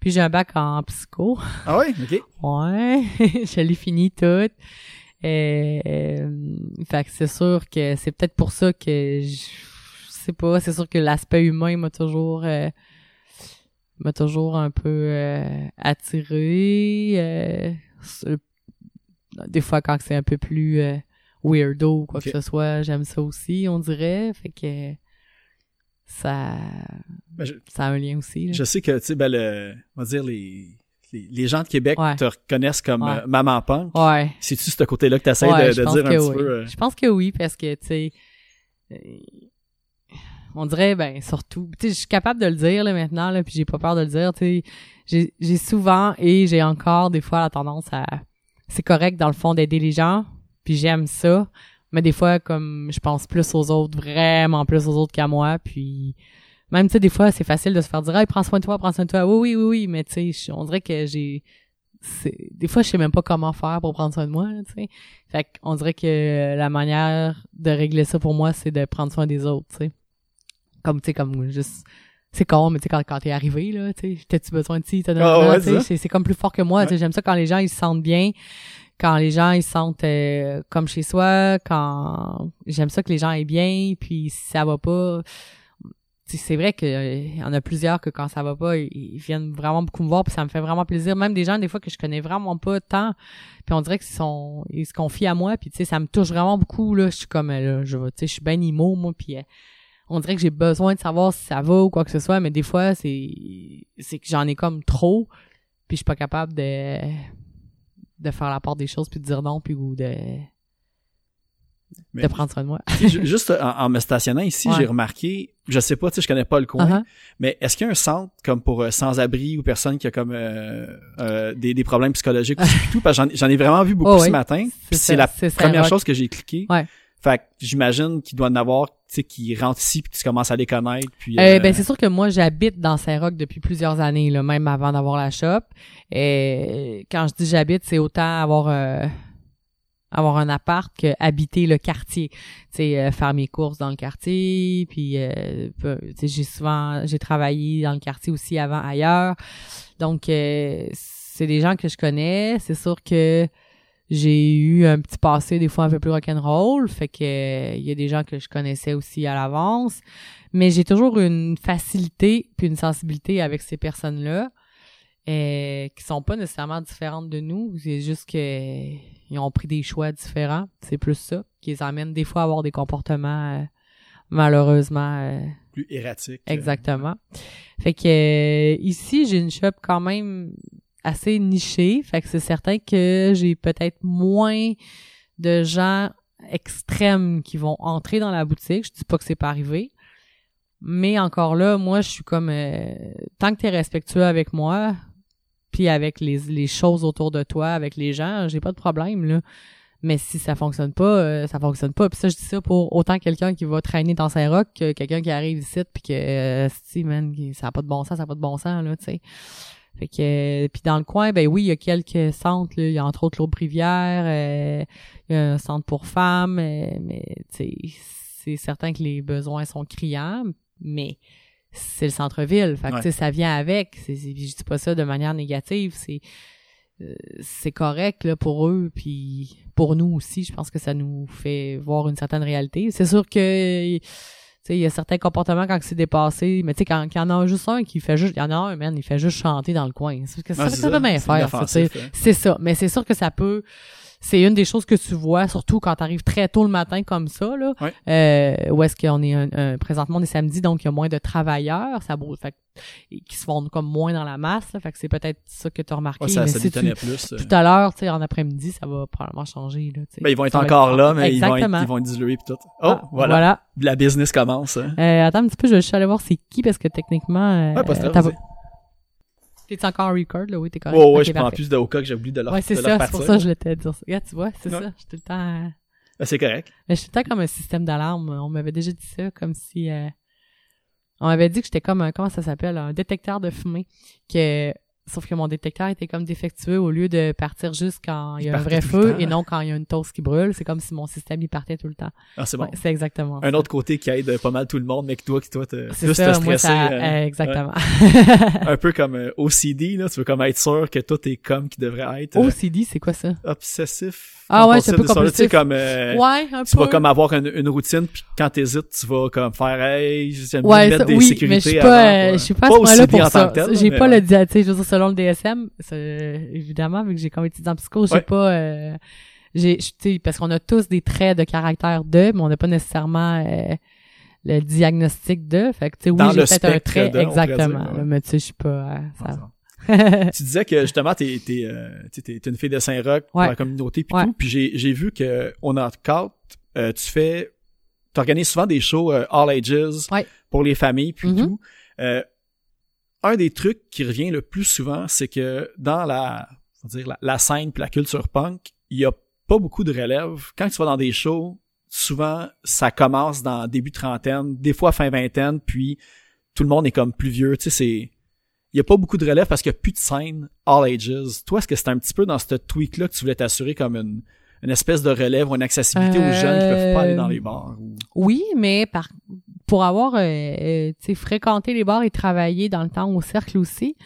Puis j'ai un bac en psycho. Ah ouais, ok. Ouais, je l'ai fini toute. Euh, euh, fait que c'est sûr que c'est peut-être pour ça que je, sais pas, c'est sûr que l'aspect humain m'a toujours euh, m'a toujours un peu attiré. des fois quand c'est un peu plus euh, weirdo ou quoi que ce soit, j'aime ça aussi, on dirait. Fait que ça Ben, je, ça a un lien aussi. là. je sais que tu sais ben le, on va dire les les, les gens de Québec Ouais. te reconnaissent comme Ouais. euh, maman punk. Ouais. C'est-tu ce côté-là que tu essaies de, dire un petit oui. peu euh, Je pense que oui, parce que, tu sais, euh, on dirait, ben, surtout, tu sais, je suis capable de le dire, là, maintenant, là, puis j'ai pas peur de le dire, tu sais, j'ai, j'ai souvent et j'ai encore, des fois, la tendance à, c'est correct, dans le fond, d'aider les gens, puis j'aime ça, mais des fois, comme, je pense plus aux autres, vraiment plus aux autres qu'à moi, puis même, tu sais, des fois, c'est facile de se faire dire, hey, prends soin de toi, prends soin de toi, oui, oui, oui, oui, mais tu sais, on dirait que j'ai, c'est, des fois, je sais même pas comment faire pour prendre soin de moi, tu sais. Fait qu'on dirait que la manière de régler ça pour moi, c'est de prendre soin des autres, tu sais. Comme, tu sais, comme juste... C'est con, mais tu sais, quand, quand t'es arrivé, là, tu sais, t'as-tu besoin de ci, t'as Ah ouais, tu sais, ça. c'est, comme plus fort que moi, tu sais, j'aime ça quand les gens, ils se sentent bien, quand les gens, ils se sentent euh, comme chez soi, quand... J'aime ça que les gens aient bien, puis si ça va pas... c'est vrai que euh, y en a plusieurs que quand ça va pas, ils, viennent vraiment beaucoup me voir, puis ça me fait vraiment plaisir. Même des gens, des fois, que je connais vraiment pas tant, puis on dirait qu'ils sont ils se confient à moi puis tu sais ça me touche vraiment beaucoup là je suis comme euh, là je tu sais je suis ben imo moi puis euh, on dirait que j'ai besoin de savoir si ça va ou quoi que ce soit mais des fois c'est c'est que j'en ai comme trop puis je suis pas capable de de faire la part des choses puis de dire non puis ou de Mais- de prendre soin de moi juste en, en me stationnant ici, Ouais. j'ai remarqué, je sais pas, tu sais, je connais pas le coin, Uh-huh. mais est-ce qu'il y a un centre comme pour euh, sans-abri ou personnes qui a comme euh, euh, des, des problèmes psychologiques puis tout, parce que j'en, ai vraiment vu beaucoup Oh, ce oui. matin. C'est la première chose que j'ai cliqué. Ouais. Fait que j'imagine qu'il doit en avoir, tu sais, qui rentrent ici puis tu commences à les connaître. Puis, Euh, euh, ben c'est sûr que moi j'habite dans Saint-Roch depuis plusieurs années là, même avant d'avoir la shop. Et quand je dis j'habite, c'est autant avoir euh, avoir un appart que habiter le quartier. Tu sais euh, faire mes courses dans le quartier, puis euh, j'ai souvent j'ai travaillé dans le quartier aussi avant ailleurs. Donc euh, c'est des gens que je connais, c'est sûr que j'ai eu un petit passé des fois un peu plus rock'n'roll, fait que euh, il y a des gens que je connaissais aussi à l'avance mais j'ai toujours une facilité puis une sensibilité avec ces personnes-là euh, qui sont pas nécessairement différentes de nous. C'est juste que ils ont pris des choix différents. C'est plus ça qui les amène des fois à avoir des comportements euh, malheureusement euh, plus erratique. euh, Exactement. Fait que ici, j'ai une shop quand même assez nichée. Fait que c'est certain que j'ai peut-être moins de gens extrêmes qui vont entrer dans la boutique. Je dis pas que c'est pas arrivé. Mais encore là, moi, je suis comme euh, tant que tu es respectueux avec moi, puis avec les, les choses autour de toi, avec les gens, j'ai pas de problème là. Mais si ça fonctionne pas, euh, ça fonctionne pas. Puis ça, je dis ça pour autant quelqu'un qui va traîner dans Saint-Roch que quelqu'un qui arrive ici puis que euh, si man, ça a pas de bon sens, ça a pas de bon sens là, tu sais. Fait que euh, puis dans le coin, ben oui, il y a quelques centres là, il y a entre autres l'Aube Rivière, euh, il y a un centre pour femmes, euh, mais tu sais, c'est certain que les besoins sont criants, mais c'est le centre-ville. Fait que, Ouais. tu sais, ça vient avec. C'est, je dis pas ça de manière négative. C'est, euh, c'est correct, là, pour eux. Puis pour nous aussi, je pense que ça nous fait voir une certaine réalité. C'est sûr que, tu sais, il y a certains comportements quand c'est dépassé. Mais tu sais, quand, quand il y en a juste un qui fait juste, il y en a un, man, il fait juste chanter dans le coin. C'est que ça, ça, ça. bien C'est faire, ça, hein. C'est ça. Mais c'est sûr que ça peut. C'est une des choses que tu vois, surtout quand tu arrives très tôt le matin comme ça, là. Ouais. Euh, où est-ce qu'on est un, un- présentement on est samedi, donc il y a moins de travailleurs, ça fait qui se font comme moins dans la masse, là, fait que c'est peut-être ça que tu as remarqué. Ouais, ça, mais ça si tu, plus. euh. tout à l'heure, tu sais, en après-midi, ça va probablement changer, là. Ben, ils vont être encore là, mais ils vont être, ils vont être dilués pis tout. Oh, Ah, voilà. La business commence. Hein. Euh, attends un petit peu, je vais juste aller voir c'est qui, parce que techniquement, euh, Ouais, pas de stress, t'as- vas-y. T'es encore en record, là? Oui, t'es correct. Oh, ouais, Ok, je prends parfait. plus de que j'ai oublié de leur Ouais, c'est ça, c'est pour ça que je l'étais dire ça. Regarde, tu vois, c'est Ouais. ça. Je suis tout le temps... Ben, c'est correct. Mais je suis tout le temps comme un système d'alarme. On m'avait déjà dit ça, comme si... euh, On m'avait dit que j'étais comme un... Comment ça s'appelle? Un détecteur de fumée. Que... Sauf que mon détecteur était comme défectueux au lieu de partir juste quand il y a Il un vrai feu temps, et non quand il y a une toast qui brûle. C'est comme si mon système il partait tout le temps. Ah, c'est bon. Ouais, c'est exactement Un ça. autre côté qui aide pas mal tout le monde, mais que toi, que toi, te, C'est plus ça, te moi, ça... euh, euh, exactement. un peu comme euh, OCD, là. Tu veux comme être sûr que tout est comme qui devrait être. euh, OCD, c'est quoi ça? obsessif. Ah ouais, c'est un peu compulsif, Tu sais, comme, euh, ouais, un tu peu. vas comme avoir une, une routine, puis quand t'hésites, tu vas comme faire, hey, j'aime Ouais, mettre ça, des oui, sécurités mais je suis pas, je suis pas à Pas ce OCD pour ça. J'ai pas le tu sais, selon le DSM, évidemment, vu que j'ai comme étudiant en psycho, j'ai Ouais. pas, euh, j'ai, parce qu'on a tous des traits de caractère de, mais on n'a pas nécessairement euh, le diagnostic de. Fait que, tu sais, oui, j'ai peut-être un trait, de, exactement. dire, ouais. là, mais tu sais, je suis pas, euh, ça. tu disais que justement t'es t'es une fille de Saint-Roch pour Ouais. la communauté puis tout puis j'ai j'ai vu que on a euh, tu fais t'organises souvent des shows euh, all ages Ouais. pour les familles puis Mhm. tout Euh, un des trucs qui revient le plus souvent c'est que dans la on dire la, scène puis la culture punk il y a pas beaucoup de relève quand tu vas dans des shows souvent ça commence dans début trentaine des fois fin vingtaine puis tout le monde est comme plus vieux tu sais il y a pas beaucoup de relève parce qu'il y a plus de scène all ages. Toi, est-ce que c'est un petit peu dans ce tweak-là que tu voulais t'assurer comme une, une espèce de relève ou une accessibilité aux jeunes qui peuvent pas aller dans les bars? ou- Oui, mais par, pour avoir, euh, euh, tu sais, fréquenté les bars et travaillé dans le temps au cercle aussi,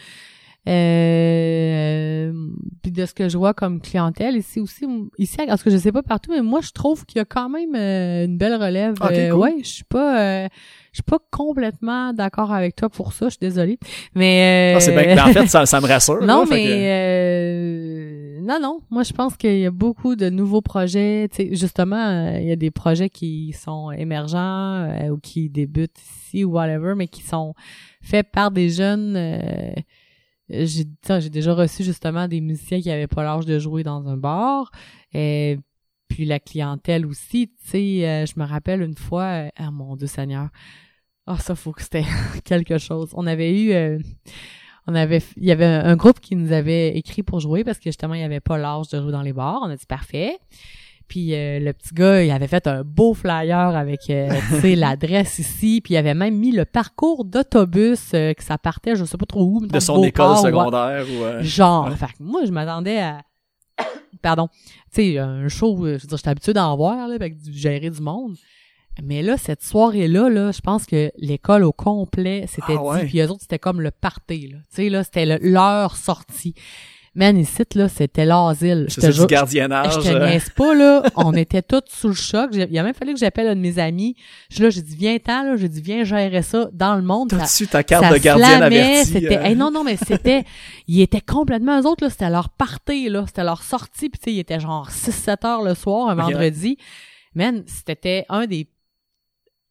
euh, puis de ce que je vois comme clientèle ici aussi, ici, parce que je sais pas partout, mais moi, je trouve qu'il y a quand même euh, une belle relève. Ok, Euh, cool. Ouais, je suis pas, euh, je suis pas complètement d'accord avec toi pour ça, je suis désolée. Mais, Ah, c'est bien. ben, en fait, ça, ça me rassure. non, là, mais euh, non, non. Moi, je pense qu'il y a beaucoup de nouveaux projets. Justement, euh, il y a des projets qui sont émergents euh, ou qui débutent ici ou whatever, mais qui sont faits par des jeunes. euh, j'ai j'ai déjà reçu justement des musiciens qui avaient pas l'âge de jouer dans un bar. Et puis la clientèle aussi, tu sais, je me rappelle une fois, ah mon Dieu Seigneur, ah ça faut que c'était quelque chose. On avait eu, on avait, il y avait un groupe qui nous avait écrit pour jouer parce que justement il y avait pas l'âge de jouer dans les bars. On a dit parfait. Puis euh, le petit gars, il avait fait un beau flyer avec euh, tu sais l'adresse ici, puis il avait même mis le parcours d'autobus euh, que ça partait, je sais pas trop où, de son école secondaire ou. euh, Genre, Ouais. fait que moi, je m'attendais à... Pardon. Tu sais, un show, euh, je veux dire, j'étais habituée d'en voir, là, avec du, gérer du monde. Mais là, cette soirée-là, là, je pense que l'école au complet s'était Ah ouais. dit, puis eux autres, c'était comme le party, là. Tu sais, là, c'était le- leur sortie. Man, ici, là, c'était l'asile. Je te jure. gardiennage. Je te euh, niaise pas, là. On était tous sous le choc. Il a même fallu que j'appelle un de mes amis. Je là, j'ai dit, viens-t'en, là. J'ai dit, viens gérer ça dans le monde. Ça- T'as-tu ta carte de gardienne avertie? C'était, euh, hey, non, non, mais c'était, ils étaient complètement, eux autres, là, c'était leur party, là. C'était leur sortie, puis tu sais, ils étaient genre 6-7 heures le soir, un vendredi. Man, c'était un des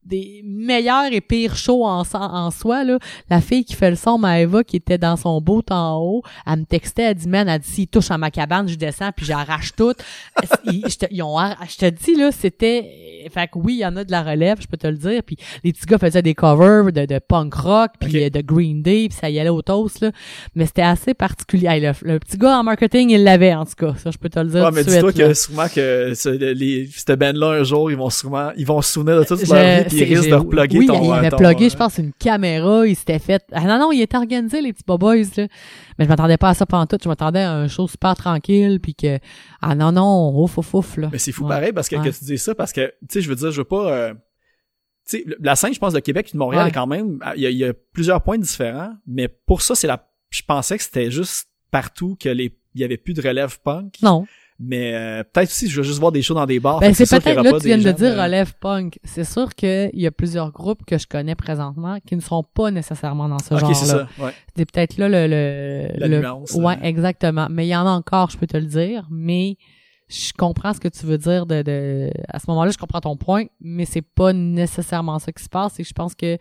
des meilleurs et pires shows en, en soi, là. La fille qui fait le son, Maëva, qui était dans son beau en haut, elle me textait, elle dit, man, elle dit, s'il touche à ma cabane, je descends, puis j'arrache tout. ils, je te, ils ont, je te dis, là, c'était, fait que oui, il y en a de la relève, je peux te le dire, puis les petits gars faisaient des covers de, de punk rock, puis de Green Day, puis ça y allait au toast, là. Mais c'était assez particulier. Hey, le, le petit gars en marketing, il l'avait, en tout cas. Ça, je peux te le dire Ouais, mais dis-toi là. que sûrement que cette band-là, un jour, ils vont sûrement, ils vont se souvenir de toute leur vie, risquent j'ai- de reploguer oui, ton, il avait ton, plugué, euh, je pense, une caméra, il s'était fait... Ah non, non, il était organisé, les petits boboys, là. Mais je m'attendais pas à ça pendant tout. Je m'attendais à un show super tranquille, puis que... Ah non, non, ouf, ouf, ouf, là. Mais c'est fou Ouais. pareil parce que, Ouais. que tu dis ça parce que, tu sais, je veux dire, je veux pas, euh, tu sais, la scène, je pense, de Québec et de Montréal Ouais. quand même, il y, a, il y a plusieurs points différents, mais pour ça, c'est la, je pensais que c'était juste partout que les, il y avait plus de relève punk. Non. Mais euh, peut-être aussi, je veux juste voir des shows dans des bars. Ben, c'est peut-être, là, pas tu viens de dire relève punk. C'est sûr qu'il y a plusieurs groupes que je connais présentement qui ne sont pas nécessairement dans ce genre-là. c'est ça. Ouais. C'est peut-être là le, le, La le- nuance, Ouais, euh. exactement. Mais il y en a encore, je peux te le dire. Mais je comprends ce que tu veux dire de, de, à ce moment-là, je comprends ton point, mais c'est pas nécessairement ça qui se passe. Que je pense que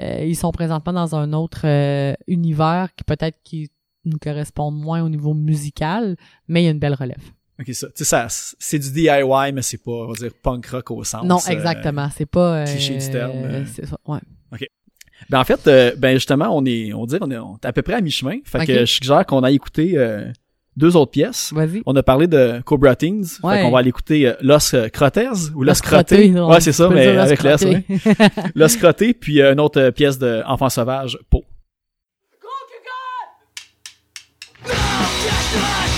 euh, ils sont présentement dans un autre euh, univers qui peut-être qui nous correspond moins au niveau musical, mais il y a une belle relève. Ok, ça. Tu sais, c'est du DIY, mais c'est pas, on va dire, punk rock au sens. non, euh, exactement. C'est pas. euh, cliché du terme, euh. C'est ça. Ouais. Ben en fait, euh, ben justement, on est, on dit, on est, on est à peu près à mi-chemin. Fait Ok. que je suggère qu'on aille écouter deux autres pièces. Vas-y. On a parlé de Cobra Teens. Ouais. Fait qu'on va aller écouter Los Crottés ou Los, Los Ouais, c'est ça, mais avec l'S, ouais. Los Crottés, puis une autre pièce de Enfant Sauvage, Pau. Destroy!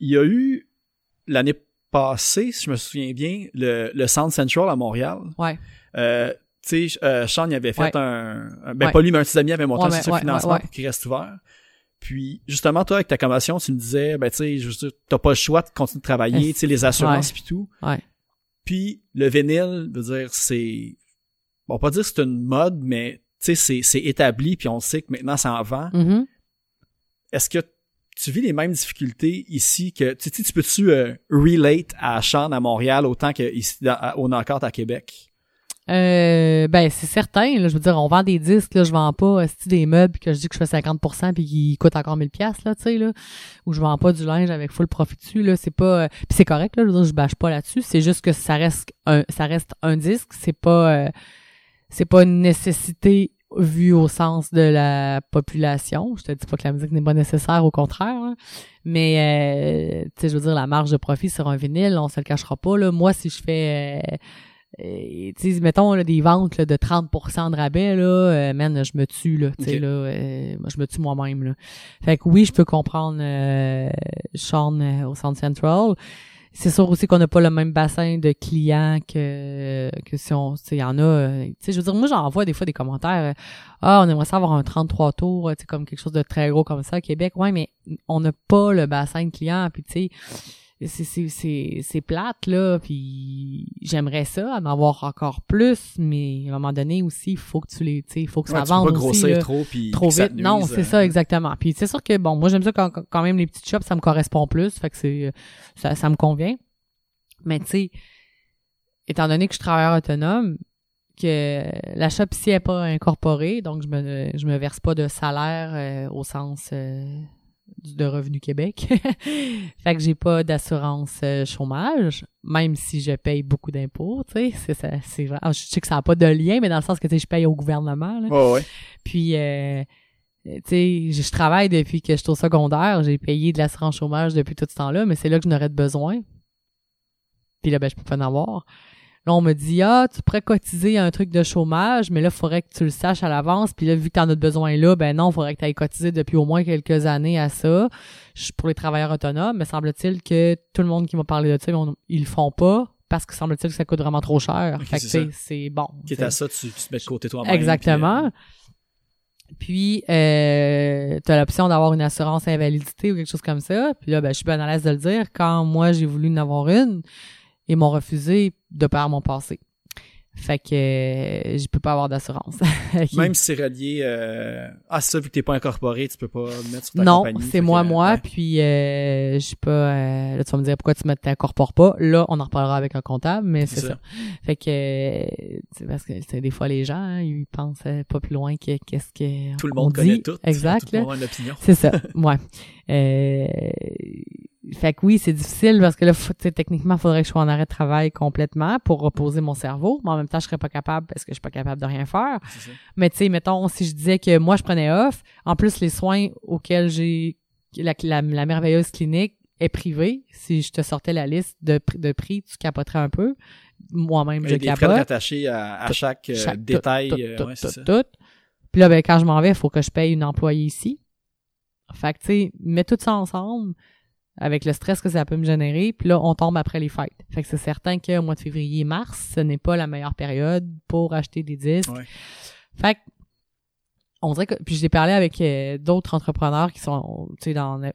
Il y a eu l'année passée, si je me souviens bien, le, le Sound Central à Montréal. Ouais. Euh, tu sais, euh, Sean il avait fait Ouais. un, un- ben Ouais. pas lui mais un de ses amis avait monté Ouais, un ouais, financement pour qu'il reste ouvert. Puis justement toi avec ta commission, tu me disais ben tu sais, je veux dire, t'as pas le choix de continuer de travailler, tu sais les assurances puis tout. Puis le vinyle, veut dire c'est bon pas dire que c'est une mode mais tu sais c'est établi puis on sait que maintenant ça en vend. Mhm. Est-ce que tu vis les mêmes difficultés ici que tu sais tu peux-tu euh, relate à Sean à Montréal autant que ici dans- à- au Knockout à Québec? Euh, ben c'est certain là, je veux dire on vend des disques là, je vends pas esti, des meubles que je dis que je fais 50% puis qui coûtent encore 1000 pièces là, tu sais là, ou je vends pas du linge avec full profit dessus là, c'est pas euh, puis c'est correct là, je veux dire je bâche pas là-dessus, c'est juste que ça reste un ça reste un disque, c'est pas euh, c'est pas une nécessité vue au sens de la population. Je te dis pas que la musique n'est pas nécessaire, au contraire. hein. Mais, euh, tu sais, je veux dire, la marge de profit sur un vinyle, on se le cachera pas. Là. Moi, si je fais, euh, euh, tu sais, mettons là, des ventes là, de 30% de rabais, là, euh, man, je me tue, là. Tu sais, Ok. là, euh, je me tue moi-même, là. Fait que oui, je peux comprendre euh, Sean au Sound Central. C'est sûr aussi qu'on n'a pas le même bassin de clients que que si on tu y en a euh, tu sais je veux dire moi j'en vois des fois des commentaires euh, ah on aimerait ça avoir un 33 tours tu sais comme quelque chose de très gros comme ça à Québec. Ouais mais on n'a pas le bassin de clients puis tu sais c'est c'est c'est c'est plate là puis j'aimerais ça en avoir encore plus mais à un moment donné aussi il faut que tu les tu sais il faut que Ouais, ça tu peux vende pas aussi grossir là, trop puis trop vite. Non c'est euh. ça exactement. Puis c'est sûr que bon moi j'aime ça quand, quand même les petites shops ça me correspond plus fait que c'est ça ça me convient. Mais tu sais étant donné que je suis travailleur autonome que la shop ici est pas incorporée donc je me je me verse pas de salaire euh, au sens euh, de Revenu Québec. fait que j'ai pas d'assurance euh, chômage, même si je paye beaucoup d'impôts, tu sais, c'est ça, c'est vrai. Ah, Je sais que ça a pas de lien, mais dans le sens que tu sais, je paye au gouvernement. là. Ouais, ouais. Puis euh, tu sais, je je travaille depuis que je suis au secondaire, j'ai payé de l'assurance chômage depuis tout ce temps-là, mais c'est là que je n'aurais de besoin. Puis là ben je peux pas en avoir. Là, on me dit, ah, tu pourrais cotiser un truc de chômage, mais là, il faudrait que tu le saches à l'avance. Puis là, vu que tu en as besoin là, ben non, il faudrait que tu cotisé depuis au moins quelques années à ça. Je suis pour les travailleurs autonomes, mais semble-t-il que tout le monde qui m'a parlé de ça, ils le font pas parce que semble-t-il que ça coûte vraiment trop cher. Ok, fait que, c'est tu bon. Quitte à ça, tu, tu te mets de côté toi-même. Exactement. Puis, euh, tu as l'option d'avoir une assurance invalidité ou quelque chose comme ça. Puis là, ben, je suis bien à l'aise de le dire. Quand moi, j'ai voulu en avoir une, ils m'ont refusé de par mon passé. Fait que euh, je peux pas avoir d'assurance. Même si c'est relié... euh, Ah, c'est ça, vu que t'es pas incorporé, tu peux pas mettre sur ta non, compagnie. c'est fait moi, que, moi. ouais. Puis, euh, je suis pas... euh, là, tu vas me dire pourquoi tu ne t'incorpores pas. Là, on en reparlera avec un comptable, mais c'est C'est ça. ça. Fait que, euh, c'est parce que c'est des fois les gens, hein, ils pensent euh, pas plus loin que qu'est-ce que Tout le on monde dit. connaît tout. Exact. Tout le monde a une opinion. C'est ça, ouais. Euh, fait que oui, c'est difficile parce que là, faut- techniquement, il faudrait que je sois en arrêt de travail complètement pour reposer mon cerveau. Mais en même temps, je serais pas capable parce que je suis pas capable de rien faire. Mais tu sais, mettons, si je disais que moi, je prenais off, en plus, les soins auxquels j'ai... La, la, la merveilleuse clinique est privée. Si je te sortais la liste de, de prix, tu capoterais un peu. Moi-même, je des frais capote. rattachés à, à Tout- chaque, euh, Chaque- détail. tout, tout, euh, ouais, tout. Puis là, ben, quand je m'en vais, il faut que je paye une employée ici. Fait que, tu sais, mets tout ça ensemble avec le stress que ça peut me générer. Puis là, on tombe après les fêtes. Fait que c'est certain qu'au mois de février-mars, ce n'est pas la meilleure période pour acheter des disques. Ouais. Fait que, on dirait que... Puis j'ai parlé avec euh, d'autres entrepreneurs qui sont, tu sais, dans euh,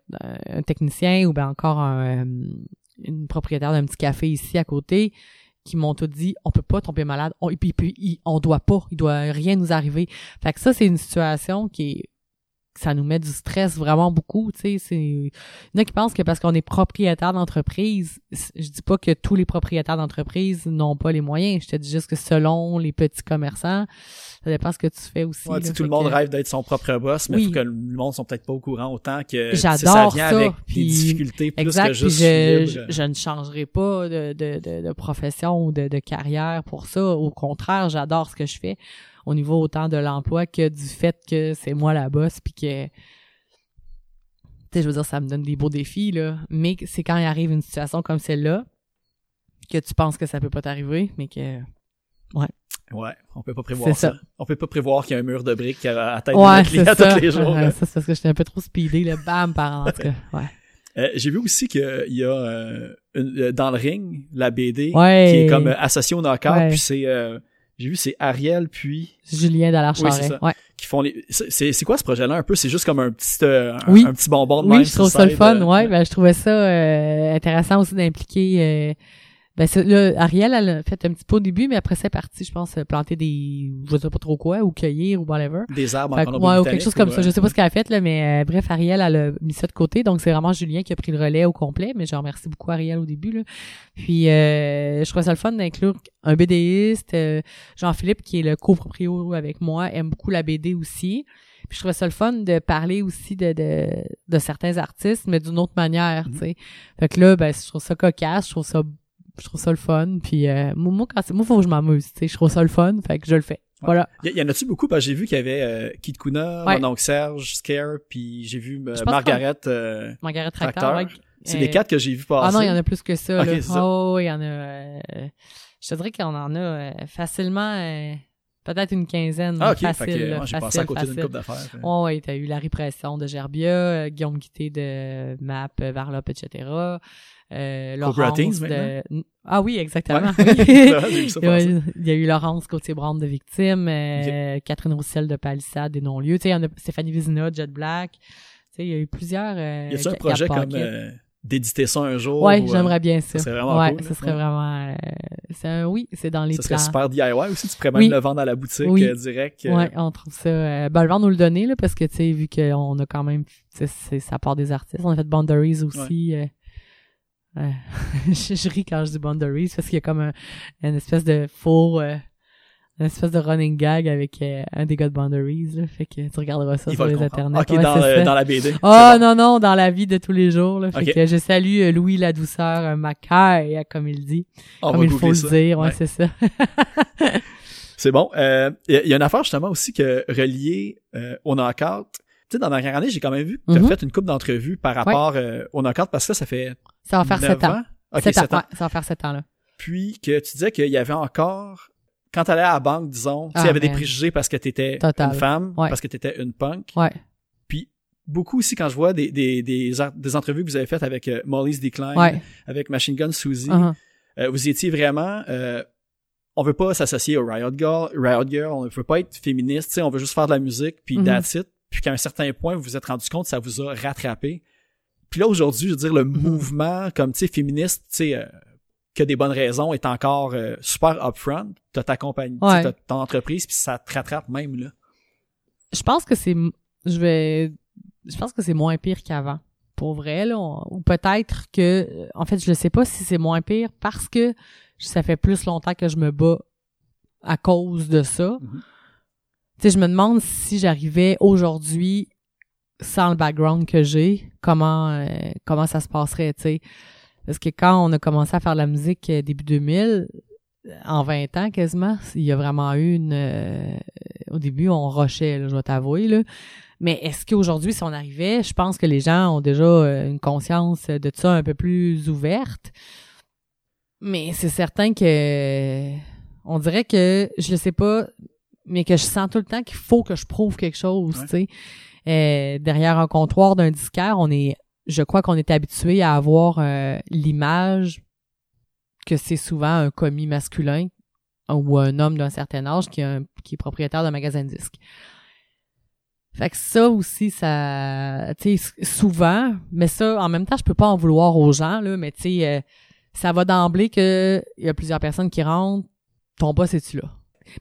un technicien ou ben encore un, euh, une propriétaire d'un petit café ici à côté qui m'ont tout dit on peut pas tomber malade on, et puis, on doit pas il doit rien nous arriver fait que ça c'est une situation qui est ça nous met du stress vraiment beaucoup, tu sais, c'est il y en a qui pensent que parce qu'on est propriétaire d'entreprise, je dis pas que tous les propriétaires d'entreprise n'ont pas les moyens, je te dis juste que selon les petits commerçants, ça dépend ce que tu fais aussi. Ouais, là, tout le monde que- rêve d'être son propre boss, mais Oui. faut que le monde sont peut-être pas au courant autant que ça J'adore vient ça, avec puis- des difficultés plus Exact, que juste je, je ne changerai pas de, de, de, de profession ou de, de carrière pour ça. Au contraire, j'adore ce que je fais au niveau autant de l'emploi que du fait que c'est moi la boss puis que tu sais, je veux dire, ça me donne des beaux défis, là. Mais c'est quand il arrive une situation comme celle-là que tu penses que ça peut pas t'arriver, mais que... Ouais, on peut pas prévoir ça. ça. On peut pas prévoir qu'il y a un mur de briques à la tête Ouais, de tous les jours. Ouais, ça, c'est parce que j'étais un peu trop speedé, là. Bam, par en tout cas. Ouais. Euh, J'ai vu aussi qu'il y a euh, une- euh, dans le ring la BD Ouais. qui est comme euh, associée au knockout, Ouais. puis c'est euh, j'ai vu c'est Ariel puis Julien dallard Oui, ouais. qui font les c'est quoi ce projet là un peu? C'est juste comme un petit euh, un, Oui. un petit bonbon de Oui, même je trouve ça le fun. euh, ouais, ben, je trouvais ça euh, intéressant aussi d'impliquer. Euh, ben, là, Ariel, elle a fait un petit peu au début, mais après, c'est parti, je pense, euh, planter des, je sais pas trop quoi, ou cueillir, ou whatever. des arbres Fait en ouais, ou quelque chose comme ou, ça. euh, Je sais pas ce qu'elle a fait, là, mais euh, bref, Ariel, elle a mis ça de côté. Donc, c'est vraiment Julien qui a pris le relais au complet. Mais je remercie beaucoup Ariel au début. Là. Puis, euh, je trouvais ça le fun d'inclure un BDiste. euh, Jean-Philippe, qui est le coproprio avec moi, aime beaucoup la BD aussi. Puis, je trouvais ça le fun de parler aussi de, de, de certains artistes, mais d'une autre manière, Mhm. tu sais. Fait que là, ben, je trouve ça cocasse, je trouve ça je trouve ça le fun puis euh, moi quand c'est moi faut que je m'amuse tu sais je trouve ça le fun fait que je le fais voilà Y, y en a-tu beaucoup? Parce que j'ai vu qu'il y avait euh, Kid Kuna, Ouais. mon oncle Serge, Scare, puis j'ai vu euh, Margaret euh, Margaret ouais. C'est Euh, les quatre que j'ai vu passer. Ah non, il y en a plus que ça. Là. c'est ça. Oh, il y en a. euh, je te dirais qu'on en a euh, facilement euh, peut-être une quinzaine. Ah, ok. facile, fait que, moi, j'ai passé à côté d'une coupe d'affaires. euh. Oh, ouais, t'as eu la répression de Gerbia, euh, Guillaume Guité de MAP, euh, Varlop, etc. Euh, Laurence Teens, de... Ah oui, exactement. Ouais. ça Il y a- a eu Laurence Gauthier-Brown de Victime, euh, Catherine Roussel de Palissade des non-lieux. Tu sais, il y en a Stéphanie Vizina, Jet Black. Tu sais, il y a eu plusieurs... Euh, Y a-tu un projet comme euh, d'éditer ça un jour. Ouais, ou, euh, j'aimerais bien ça. ça serait vraiment ouais, cool, ça serait vraiment. euh, c'est un- oui, c'est dans les Ça serait plans. super DIY aussi. Tu pourrais même Oui. le vendre à la boutique Oui. euh, direct. euh, Ouais, on trouve ça. Euh, ben, le vent nous le donner, là, parce que, tu sais, vu qu'on a quand même. tu sais, c'est- ça part des artistes. On a fait Boundaries aussi. euh, euh, je, je ris quand je dis Boundaries parce qu'il y a comme un, une espèce de faux. euh, une espèce de running gag avec euh, un des gars de Boundaries, là. Fait que tu regarderas ça il sur les internets. Ok, Ouais, dans, la BD. Oh bon. non, non, dans la vie de tous les jours. Là. Fait que je salue euh, Louis la douceur, euh, Macaille, comme il dit. On comme il faut le dire, ouais, Ouais. c'est ça. C'est bon. Euh, Il y, a- il y a une affaire justement aussi que reliée euh, au knockout. Tu sais, dans la dernière année, j'ai quand même vu que tu as Mhm. fait une coupe d'entrevues par rapport euh, au knockout parce que ça, ça fait Ça va faire 9 sept ans. Ok, Sept 7 ans. ouais, ça va faire sept ans, là. Puis que tu disais qu'il y avait encore, quand t'allais à la banque, disons, tu sais, il y Ah, avait des préjugés parce que t'étais une femme, Ouais. parce que t'étais une punk. Ouais. Puis beaucoup aussi quand je vois des, des, des, des entrevues que vous avez faites avec euh, Molly's Decline, Ouais. avec Machine Gun Suzy, Uh-huh. euh, vous étiez vraiment euh, on veut pas s'associer au Riot Girl, Riot Girl, on veut pas être féministe, tu sais, on veut juste faire de la musique, puis that's it. Puis qu'à un certain point, vous vous êtes rendu compte, ça vous a rattrapé. Puis là, aujourd'hui, je veux dire, le Mhm. mouvement, comme, tu sais, féministe, tu sais, euh, qui a des bonnes raisons, est encore euh, super upfront. T'as ta compagnie, Ouais. t'as ton entreprise, puis ça te rattrape même, là. Je pense que c'est, je vais, je pense que c'est moins pire qu'avant. Pour vrai, là. on- ou peut-être que, en fait, je ne sais pas si c'est moins pire parce que ça fait plus longtemps que je me bats à cause de ça. Mhm. Tu sais, je me demande si j'arrivais aujourd'hui sans le background que j'ai, comment, euh, comment ça se passerait, tu sais. Parce que quand on a commencé à faire de la musique euh, début 2000, en 20 ans quasiment, il y a vraiment eu une... euh, au début, on rushait, là, je vais t'avouer, là. Mais est-ce qu'aujourd'hui, si on arrivait, je pense que les gens ont déjà euh, une conscience de ça un peu plus ouverte. Mais c'est certain que on dirait que je le sais pas, mais que je sens tout le temps qu'il faut que je prouve quelque chose, Ouais. tu sais. Euh, derrière un comptoir d'un disquaire, on est, je crois qu'on est habitué à avoir euh, l'image que c'est souvent un commis masculin ou un homme d'un certain âge qui, est propriétaire d'un magasin de disques. Fait que ça aussi, ça, tu sais, souvent, mais ça, en même temps, je peux pas en vouloir aux gens, là, mais tu sais, euh, ça va d'emblée que il y a plusieurs personnes qui rentrent, ton boss est-tu là?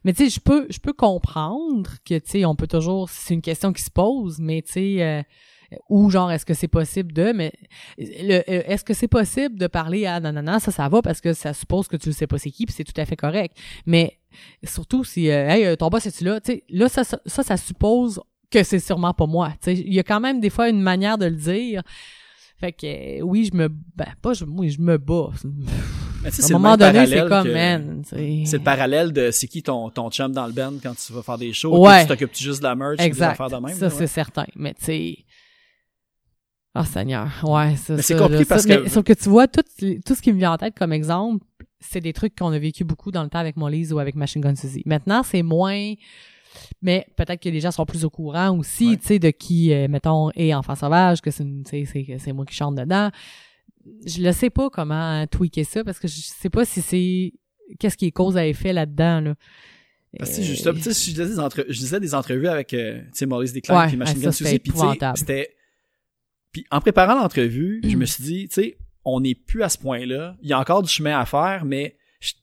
Mais tu sais, je peux, je peux comprendre que, tu sais, on peut toujours, c'est une question qui se pose, mais tu sais, euh, ou genre, est-ce que c'est possible de, mais euh, est-ce que c'est possible de parler à nanana, ça, ça va parce que ça suppose que tu le sais pas c'est qui, puis c'est tout à fait correct. Mais surtout si, euh, hey, euh, ton boss est-tu là? Tu sais, là, ça, ça, ça, ça suppose que c'est sûrement pas moi. Tu sais, il y a quand même des fois une manière de le dire. Fait que, euh, oui, je me, ben, pas, je, oui, je me bats. Mais tu sais, c'est le moment donné, c'est comme, que- man. C'est le parallèle de c'est qui ton, ton chum dans le band quand tu vas faire des shows, Ouais. tu t'occupes juste de la merch, des Exact. affaires de même. ça, c'est certain. Mais tu sais. Oh Seigneur. Ouais, ça. Mais c'est ça, compliqué ça. parce Mais que- Sauf que tu vois, tout, tout ce qui me vient en tête comme exemple, c'est des trucs qu'on a vécu beaucoup dans le temps avec Molly's ou avec Machine Gun Suzy. Maintenant, c'est moins. Mais peut-être que les gens sont plus au courant aussi, Ouais. tu sais, de qui, euh, mettons, est Enfant Sauvage, que c'est une- tu sais, c'est c'est moi qui chante dedans. Je ne sais pas comment tweaker ça parce que je sais pas si c'est qu'est-ce qui est cause à effet là-dedans là. Parce que, juste, tu sais, je disais des, entre- je disais des entrevues avec, euh, Maurice Desclair Ouais, puis Machine Gun Suzy, puis c'était... Puis en préparant l'entrevue, je Mm. me suis dit, tu sais, on n'est plus à ce point-là. Il y a encore du chemin à faire, mais, tu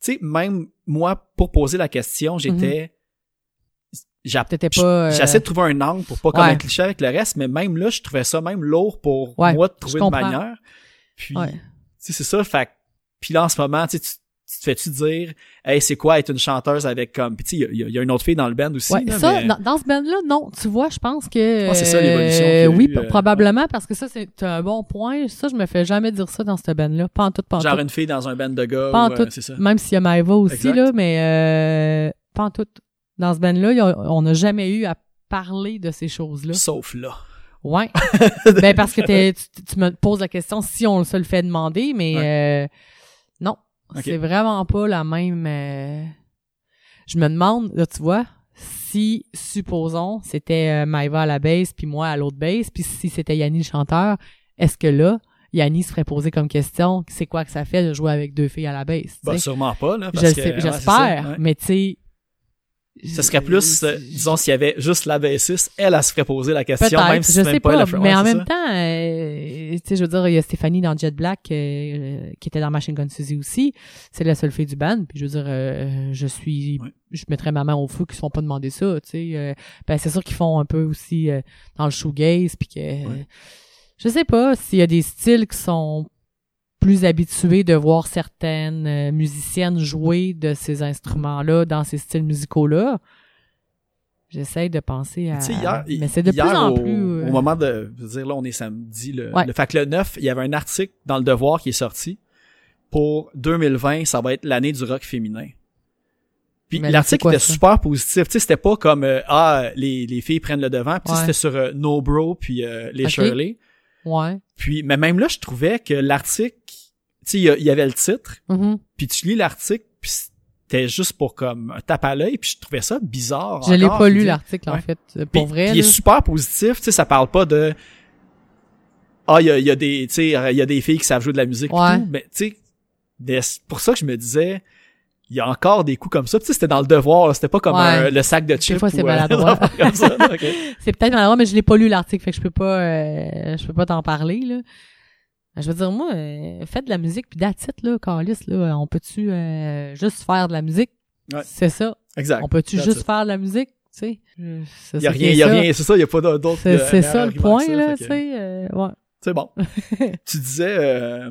sais, même moi, pour poser la question, j'étais... Mm-hmm. Euh, J'essaie de trouver un angle pour pas comme un cliché avec le reste, mais même là, je trouvais ça même lourd pour Ouais, moi de trouver une manière. Puis, Ouais. tu sais, c'est ça, fait puis là, en ce moment, tu sais, tu tu te fais-tu dire, hey, c'est quoi être une chanteuse avec comme, puis tu sais, il y, a- il y a une autre fille dans le band aussi. Ouais, là, ça, mais- dans, dans ce band-là, non. Tu vois, je pense que. C'est ça, l'évolution euh, oui, eu, euh, probablement, parce que ça, c'est un bon point. Ça, je me fais jamais dire ça dans ce band-là. Pas en tout, pas en genre tout. une fille dans un band de gars, Pas en ou, tout. c'est ça. Même s'il y a Maeva aussi, Exact. là, mais euh, pas en tout. Dans ce band-là, on n'a jamais eu à parler de ces choses-là. Sauf là. Ouais. ben, parce que t'es- tu, tu me poses la question si on se le fait demander, mais euh, non. C'est vraiment pas la même. euh, Je me demande, là, tu vois, si, supposons, c'était euh, Maïva à la basse, puis moi à l'autre basse, puis si c'était Yanni le chanteur, est-ce que là, Yanni se ferait poser comme question, c'est quoi que ça fait de jouer avec deux filles à la basse? tu Bah, sais? sûrement pas, là. Je Parce le que, sais, ouais, j'espère, ouais. mais tu sais, Ce serait plus, euh, disons, s'il y avait juste la bassiste, elle, elle se ferait poser la question, même si je c'est sais même pas, mais en même ça. temps, euh, tu sais, je veux dire, il y a Stéphanie dans Jet Black euh, qui était dans Machine Gun Suzy aussi. C'est la seule fille du band. Puis je veux dire, je suis, je mettrais ma main au feu qu'ils se font pas demander ça. Tu sais, ben c'est sûr qu'ils font un peu aussi dans le shoegaze, puis que je sais pas s'il y a des styles qui sont plus habitués de voir certaines euh, musiciennes jouer de ces instruments-là dans ces styles musicaux-là. J'essaye de penser à. Hier, mais c'est de hier, plus en au, plus. euh, au moment de, je veux dire, là, on est samedi, le, Ouais. le fait que le 9, il y avait un article dans le Devoir qui est sorti. Pour 2020, ça va être l'année du rock féminin. Puis l'article était ça? super positif. Tu sais, c'était pas comme, euh, ah, les, les filles prennent le devant. Puis Ouais. c'était sur euh, No Bro puis euh, les. Shirley. Ouais. Puis, mais même là, je trouvais que l'article, tu sais, il y avait le titre. Mhm. Puis tu lis l'article, puis c'était juste pour comme un tape à l'œil. Puis je trouvais ça bizarre. Je l'ai pas lu l'article en fait. Euh, puis, Pour vrai. puis il est super positif, tu sais, ça parle pas de ah il y a, il y a des tu sais il y a des filles qui savent jouer de la musique Ouais. tout, mais tu sais pour ça que je me disais il y a encore des coups comme ça, tu sais c'était dans le devoir, là, c'était pas comme Ouais. un- le sac de chips fois, c'est euh, maladroit. des ça, là, ok. C'est peut-être maladroit, mais je l'ai pas lu l'article, fait que je peux pas, euh, je peux pas t'en parler là. Je veux dire, moi, euh, faites de la musique puis it, là, Carlis, là, on peut-tu euh, juste faire de la musique? Ouais. C'est ça. Exact. On peut-tu juste it. faire de la musique? Tu sais? C'est Il y a rien, il y a ça. rien, c'est ça, il y a pas d'autre C'est euh, c'est ça le point, ça, là, tu sais. euh, ouais. C'est bon. tu disais euh,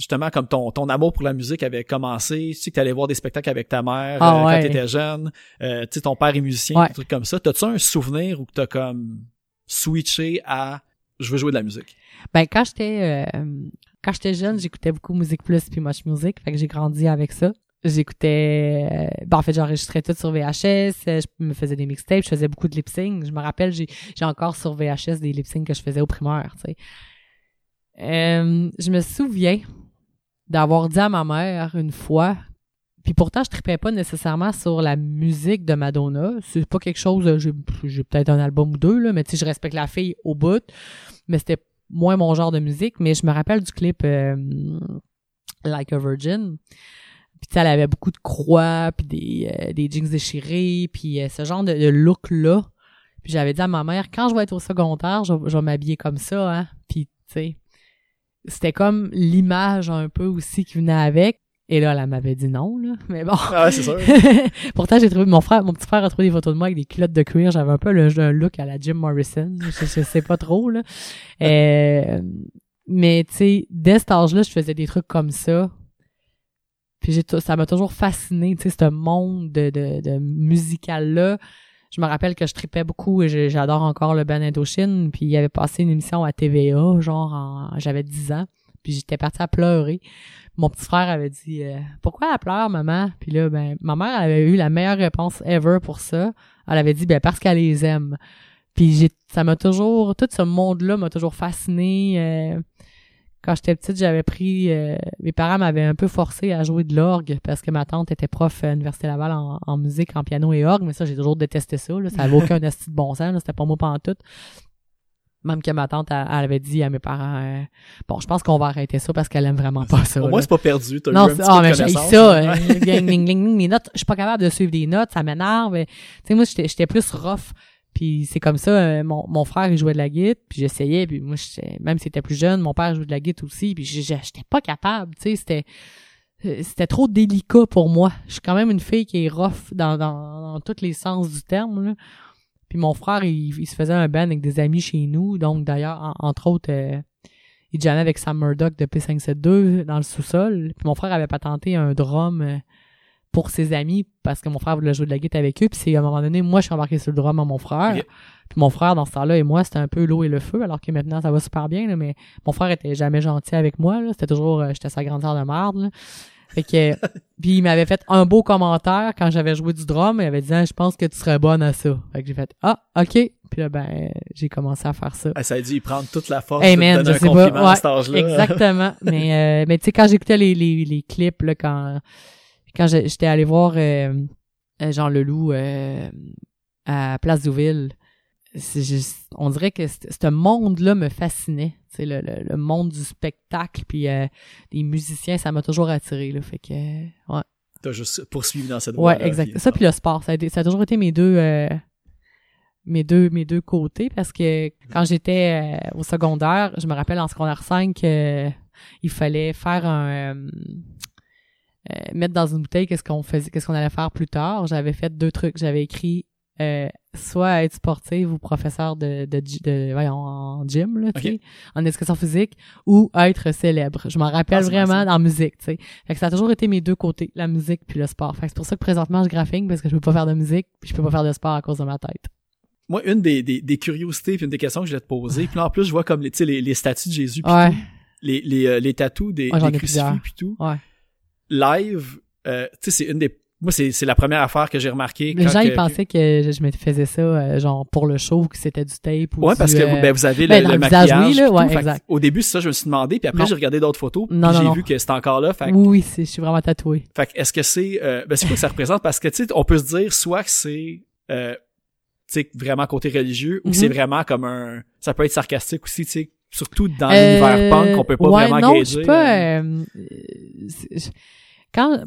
justement comme ton ton amour pour la musique avait commencé, tu sais que t'allais voir des spectacles avec ta mère Ah euh, ouais. quand t'étais jeune, euh, tu sais ton père est musicien, Ouais. des trucs comme ça. T'as-tu un souvenir où t'as comme switché à je veux jouer de la musique? Ben quand j'étais euh, quand j'étais jeune, j'écoutais beaucoup Musique Plus puis Much Music, fait que j'ai grandi avec ça. J'écoutais ben en fait j'enregistrais tout sur VHS, je me faisais des mixtapes, je faisais beaucoup de lip sync. Je me rappelle j'ai j'ai encore sur VHS des lip sync que je faisais au primaire, tu sais. Je me souviens d'avoir dit à ma mère une fois puis pourtant je tripais pas nécessairement sur la musique de Madonna, c'est pas quelque chose euh, j'ai peut-être un album ou deux là, mais tu je respecte la fille au bout, mais c'était moins mon genre de musique, mais je me rappelle du clip euh, Like a Virgin. Puis elle avait beaucoup de croix, puis des, euh, des jeans déchirés, puis euh, ce genre de, look-là. Puis j'avais dit à ma mère, quand je vais être au secondaire, je, je vais m'habiller comme ça, hein. Puis tu sais, c'était comme l'image un peu aussi qui venait avec. Et là, elle m'avait dit non, là. Mais bon. Ah ouais, c'est sûr. Pourtant, j'ai trouvé mon frère, mon petit frère a trouvé des photos de moi avec des culottes de cuir. J'avais un peu le, un look à la Jim Morrison. Je, je sais pas trop, là. Euh, mais, tu sais, dès cet âge-là, je faisais des trucs comme ça. Puis j'ai, ça m'a toujours fasciné, tu sais, ce monde de, de, de musical-là. Je me rappelle que je tripais beaucoup et j'adore encore le band Indochine. Puis il avait passé une émission à TVA, genre, en- j'avais 10 ans. Puis j'étais partie à pleurer. Mon petit frère avait dit euh, Pourquoi elle pleure, maman? Puis là, ben, ma mère avait eu la meilleure réponse ever pour ça. Elle avait dit ben parce qu'elle les aime. Puis j'ai ça m'a toujours tout ce monde-là m'a toujours fasciné. euh, quand j'étais petite, j'avais pris euh, mes parents m'avaient un peu forcé à jouer de l'orgue parce que ma tante était prof à l'Université Laval en, en musique, en piano et orgue, mais ça j'ai toujours détesté ça. Là. Ça avait aucun esti de bon sens, c'était pas moi tout. Même que ma tante, elle, elle avait dit à mes parents euh, Bon, je pense qu'on va arrêter ça parce qu'elle aime vraiment pas ça. Au moins, c'est pas perdu. T'as Non, eu un petit ah, peu mais j'ai ça. euh, mes notes, je suis pas capable de suivre des notes, ça m'énerve. Tu sais, moi, j'étais plus rough. Puis c'est comme ça, euh, mon, mon frère, il jouait de la guitare, puis j'essayais, puis moi, même s'il était plus jeune, mon père jouait de la guitare aussi, puis j'étais pas capable, tu sais, c'était euh, c'était trop délicat pour moi. Je suis quand même une fille qui est rough dans, dans, dans tous les sens du terme, là. Puis mon frère, il, il se faisait un band avec des amis chez nous, donc d'ailleurs, en- entre autres, euh, il jammait avec Sam Murdoch de P572 dans le sous-sol. Puis mon frère avait patenté un drum pour ses amis parce que mon frère voulait jouer de la guitare avec eux. Puis c'est à un moment donné, moi, je suis embarqué sur le drum à mon frère. Puis mon frère, dans ce temps-là, et moi, c'était un peu l'eau et le feu, alors que maintenant, ça va super bien. là, mais mon frère était jamais gentil avec moi. là. C'était toujours, euh, j'étais sa grande sœur de merde. là. Fait que, puis il m'avait fait un beau commentaire quand j'avais joué du drum. Il avait dit, Ah, je pense que tu serais bonne à ça. Fait que j'ai fait, ah, ok. Puis là, ben, j'ai commencé à faire ça. Ah, ça a dû y prendre toute la force Hey de te man, donner je un sais compliment pas. à cet âge-là. Exactement. mais euh, mais tu sais quand j'écoutais les, les, les clips là quand quand j'étais allé voir euh, euh, Jean Leloup euh, à Place Douville, juste on dirait que ce monde-là me fascinait, le, le, le monde du spectacle puis euh, des musiciens, ça m'a toujours attiré là, fait que euh, ouais. t'as juste poursuivi dans cette voie Ouais, exact. Ça puis le sport, ça a, été- ça a toujours été mes deux euh, mes deux mes deux côtés parce que quand j'étais euh, au secondaire, je me rappelle en secondaire 5 euh, il fallait faire un euh, euh, mettre dans une bouteille qu'est-ce qu'on faisait qu'est-ce qu'on allait faire plus tard. J'avais fait deux trucs, j'avais écrit euh, soit être sportive ou professeur de de, de voyons, en gym là, tu Ok. sais, en éducation physique ou être célèbre. Je m'en rappelle Ah, vraiment en musique, tu sais. Fait que ça a toujours été mes deux côtés, la musique puis le sport. Fait que c'est pour ça que présentement je graphine parce que je peux pas faire de musique puis je peux pas faire de sport à cause de ma tête. Moi, une des, des, des curiosités puis une des questions que je voulais te poser, puis là, en plus, je vois comme les, tu sais, les, les statues de Jésus, puis Ouais. tout, les, les, euh, les tatous des, Ouais, des crucifix, puis tout. Ouais. Live, euh, tu sais, c'est une des... Moi, c'est c'est la première affaire que j'ai remarqué. Les quand gens que- ils pensaient que je, je me faisais ça euh, genre pour le show que c'était du tape ou Ouais, du, parce que euh, ben, vous avez ben, le, dans le le visage, maquillage. oui, là, ouais, exact. Au début, c'est ça, je me suis demandé, puis après, j'ai regardé d'autres photos, Non, j'ai non. vu que c'était encore là. Fait, que- Oui, oui, c'est je suis vraiment tatouée. fait que est-ce que c'est... Euh, ben, c'est quoi que ça représente? Parce que, tu sais, on peut se dire soit que c'est... Euh, tu sais, vraiment côté religieux, ou que Mhm. c'est vraiment comme un... Ça peut être sarcastique aussi, tu sais, surtout dans Euh, l'univers punk, on peut pas ouais, vraiment non, gager. je suis pas. euh, euh, euh, je- quand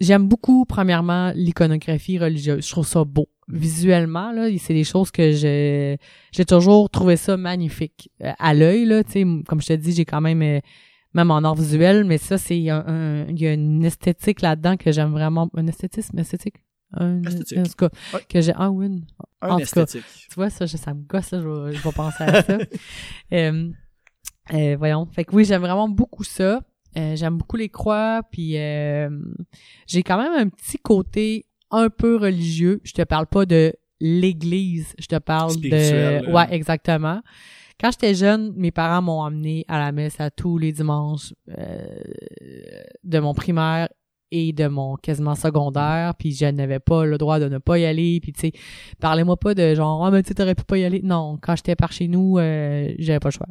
j'aime beaucoup, premièrement, l'iconographie religieuse. Je trouve ça beau. Visuellement, là, c'est des choses que je j'ai toujours trouvé ça magnifique Euh, à l'œil là. Tu sais, comme je te dis, j'ai quand même euh, même en art visuel, mais ça, c'est un, un- il y a une esthétique là-dedans que j'aime vraiment. Un esthétisme, esthétique? Un, Esthétique. En tout cas, que j'ai. Ah oui. un en tout cas, esthétique. tu vois, ça, je- ça me gosse, là, je vais, je vais penser à ça. Euh, euh, voyons. Fait que oui, j'aime vraiment beaucoup ça. Euh, j'aime beaucoup les croix, puis euh, j'ai quand même un petit côté un peu religieux. Je te parle pas de l'église, je te parle Spirituel, de... euh. Ouais, exactement. Quand j'étais jeune, mes parents m'ont amené à la messe à tous les dimanches euh, de mon primaire et de mon quasiment secondaire, puis je n'avais pas le droit de ne pas y aller, puis tu sais, parlez-moi pas de genre, ah, mais tu sais, t'aurais pu pas y aller. Non, quand j'étais par chez nous, euh, j'avais pas le choix.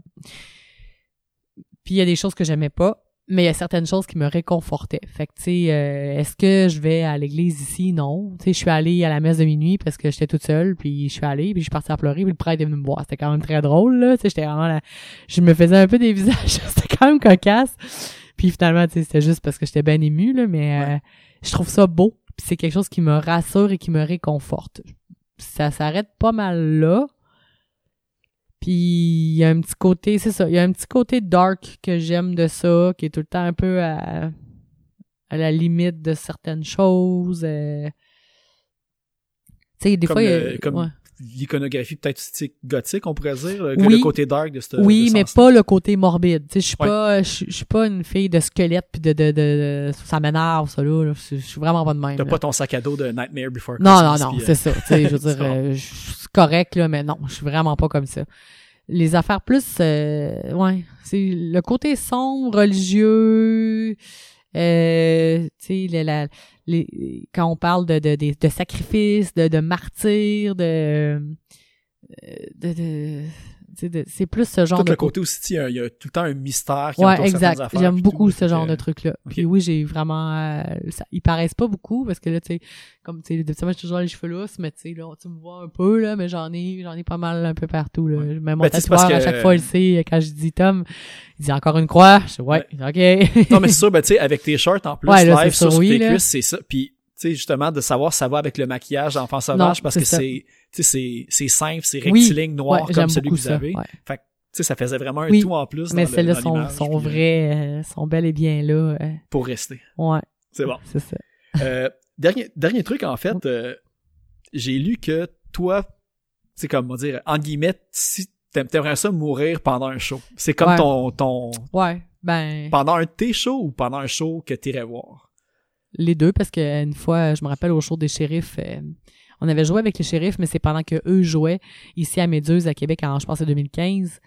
Puis il y a des choses que j'aimais pas, mais il y a certaines choses qui me réconfortaient. Fait que, tu sais, euh, est-ce que je vais à l'église ici? Non. Tu sais, je suis allée à la messe de minuit parce que j'étais toute seule, puis je suis allée, puis je suis partie à pleurer, puis le prêtre est venu me voir. C'était quand même très drôle, là. Tu sais, j'étais vraiment là... Je me faisais un peu des visages, c'était quand même cocasse. Puis finalement, tu sais, c'était juste parce que j'étais bien émue, là, mais euh, je trouve ça beau. Puis c'est quelque chose qui me rassure et qui me réconforte. Ça s'arrête pas mal là. Puis il y a un petit côté, c'est ça, il y a un petit côté dark que j'aime de ça, qui est tout le temps un peu à, à la limite de certaines choses. euh. Tu sais, des Comme fois, il y a- le- comme ouais. L'iconographie peut-être gothique, on pourrait dire, le, Oui. le côté dark de ce oui, de mais pas le côté morbide. Je suis Ouais. pas, je suis pas une fille de squelette puis de, de, de, de- ça m'énerve ça là. Je suis vraiment pas de même. T'as pas ton sac à dos de Nightmare Before Non, Christmas. non, non, euh, c'est ça. Tu sais, je veux dire, euh, je- c'est correct là, mais non, je suis vraiment pas comme ça. Les affaires plus, euh, ouais, c'est le côté sombre, religieux. Euh, tu sais, la- les, quand on parle de de, de, de sacrifice, de, de martyrs, de, euh, de, de, de- c'est plus ce genre Tout de le côté aussi, il y, a, il y a tout le temps un mystère qui Ouais, exact. J'aime beaucoup tout, ce genre de que- truc-là. ok. Puis oui, j'ai vraiment... euh, ça, ils paraissent pas beaucoup, parce que là, tu sais, comme, tu sais, j'ai toujours les cheveux lousses, mais tu sais, là, tu me vois un peu, là, mais j'en ai, j'en ai pas mal un peu partout, là. Ouais. Même mon Ben, tatoueur, à que- chaque fois, il sait, quand je dis Tom, il dit encore une croix. Je dis, ouais, ok. Non, mais c'est sûr, ben, tu sais, avec tes shorts en plus, Ouais, là, live sur, sûr, oui, tes là. cuisses, c'est ça. Puis, sais, justement, de savoir si ça va avec le maquillage d'enfant sauvage, parce que c'est, tu sais, c'est, c'est simple, c'est Oui. rectiligne noir Ouais, comme celui que vous ça, avez. ouais. Fait tu sais, ça faisait vraiment un Oui, tout en plus. mais celles-là sont, sont euh, vraies, euh, sont bel et bien là. euh, Pour rester. ouais, C'est bon. c'est ça. Euh, dernier, dernier truc, en fait, j'ai lu que toi, c'est comme, dire, en guillemets, si t'aimes- t'aimerais ça mourir pendant un show. C'est comme Ouais. ton, ton, Ouais, ben... pendant un de tes shows ou pendant un show que t'irais voir? Les deux, parce que une fois, je me rappelle au show des shérifs, euh, on avait joué avec les shérifs, mais c'est pendant que eux jouaient ici à Méduse, à Québec, en, je pense, en 2015.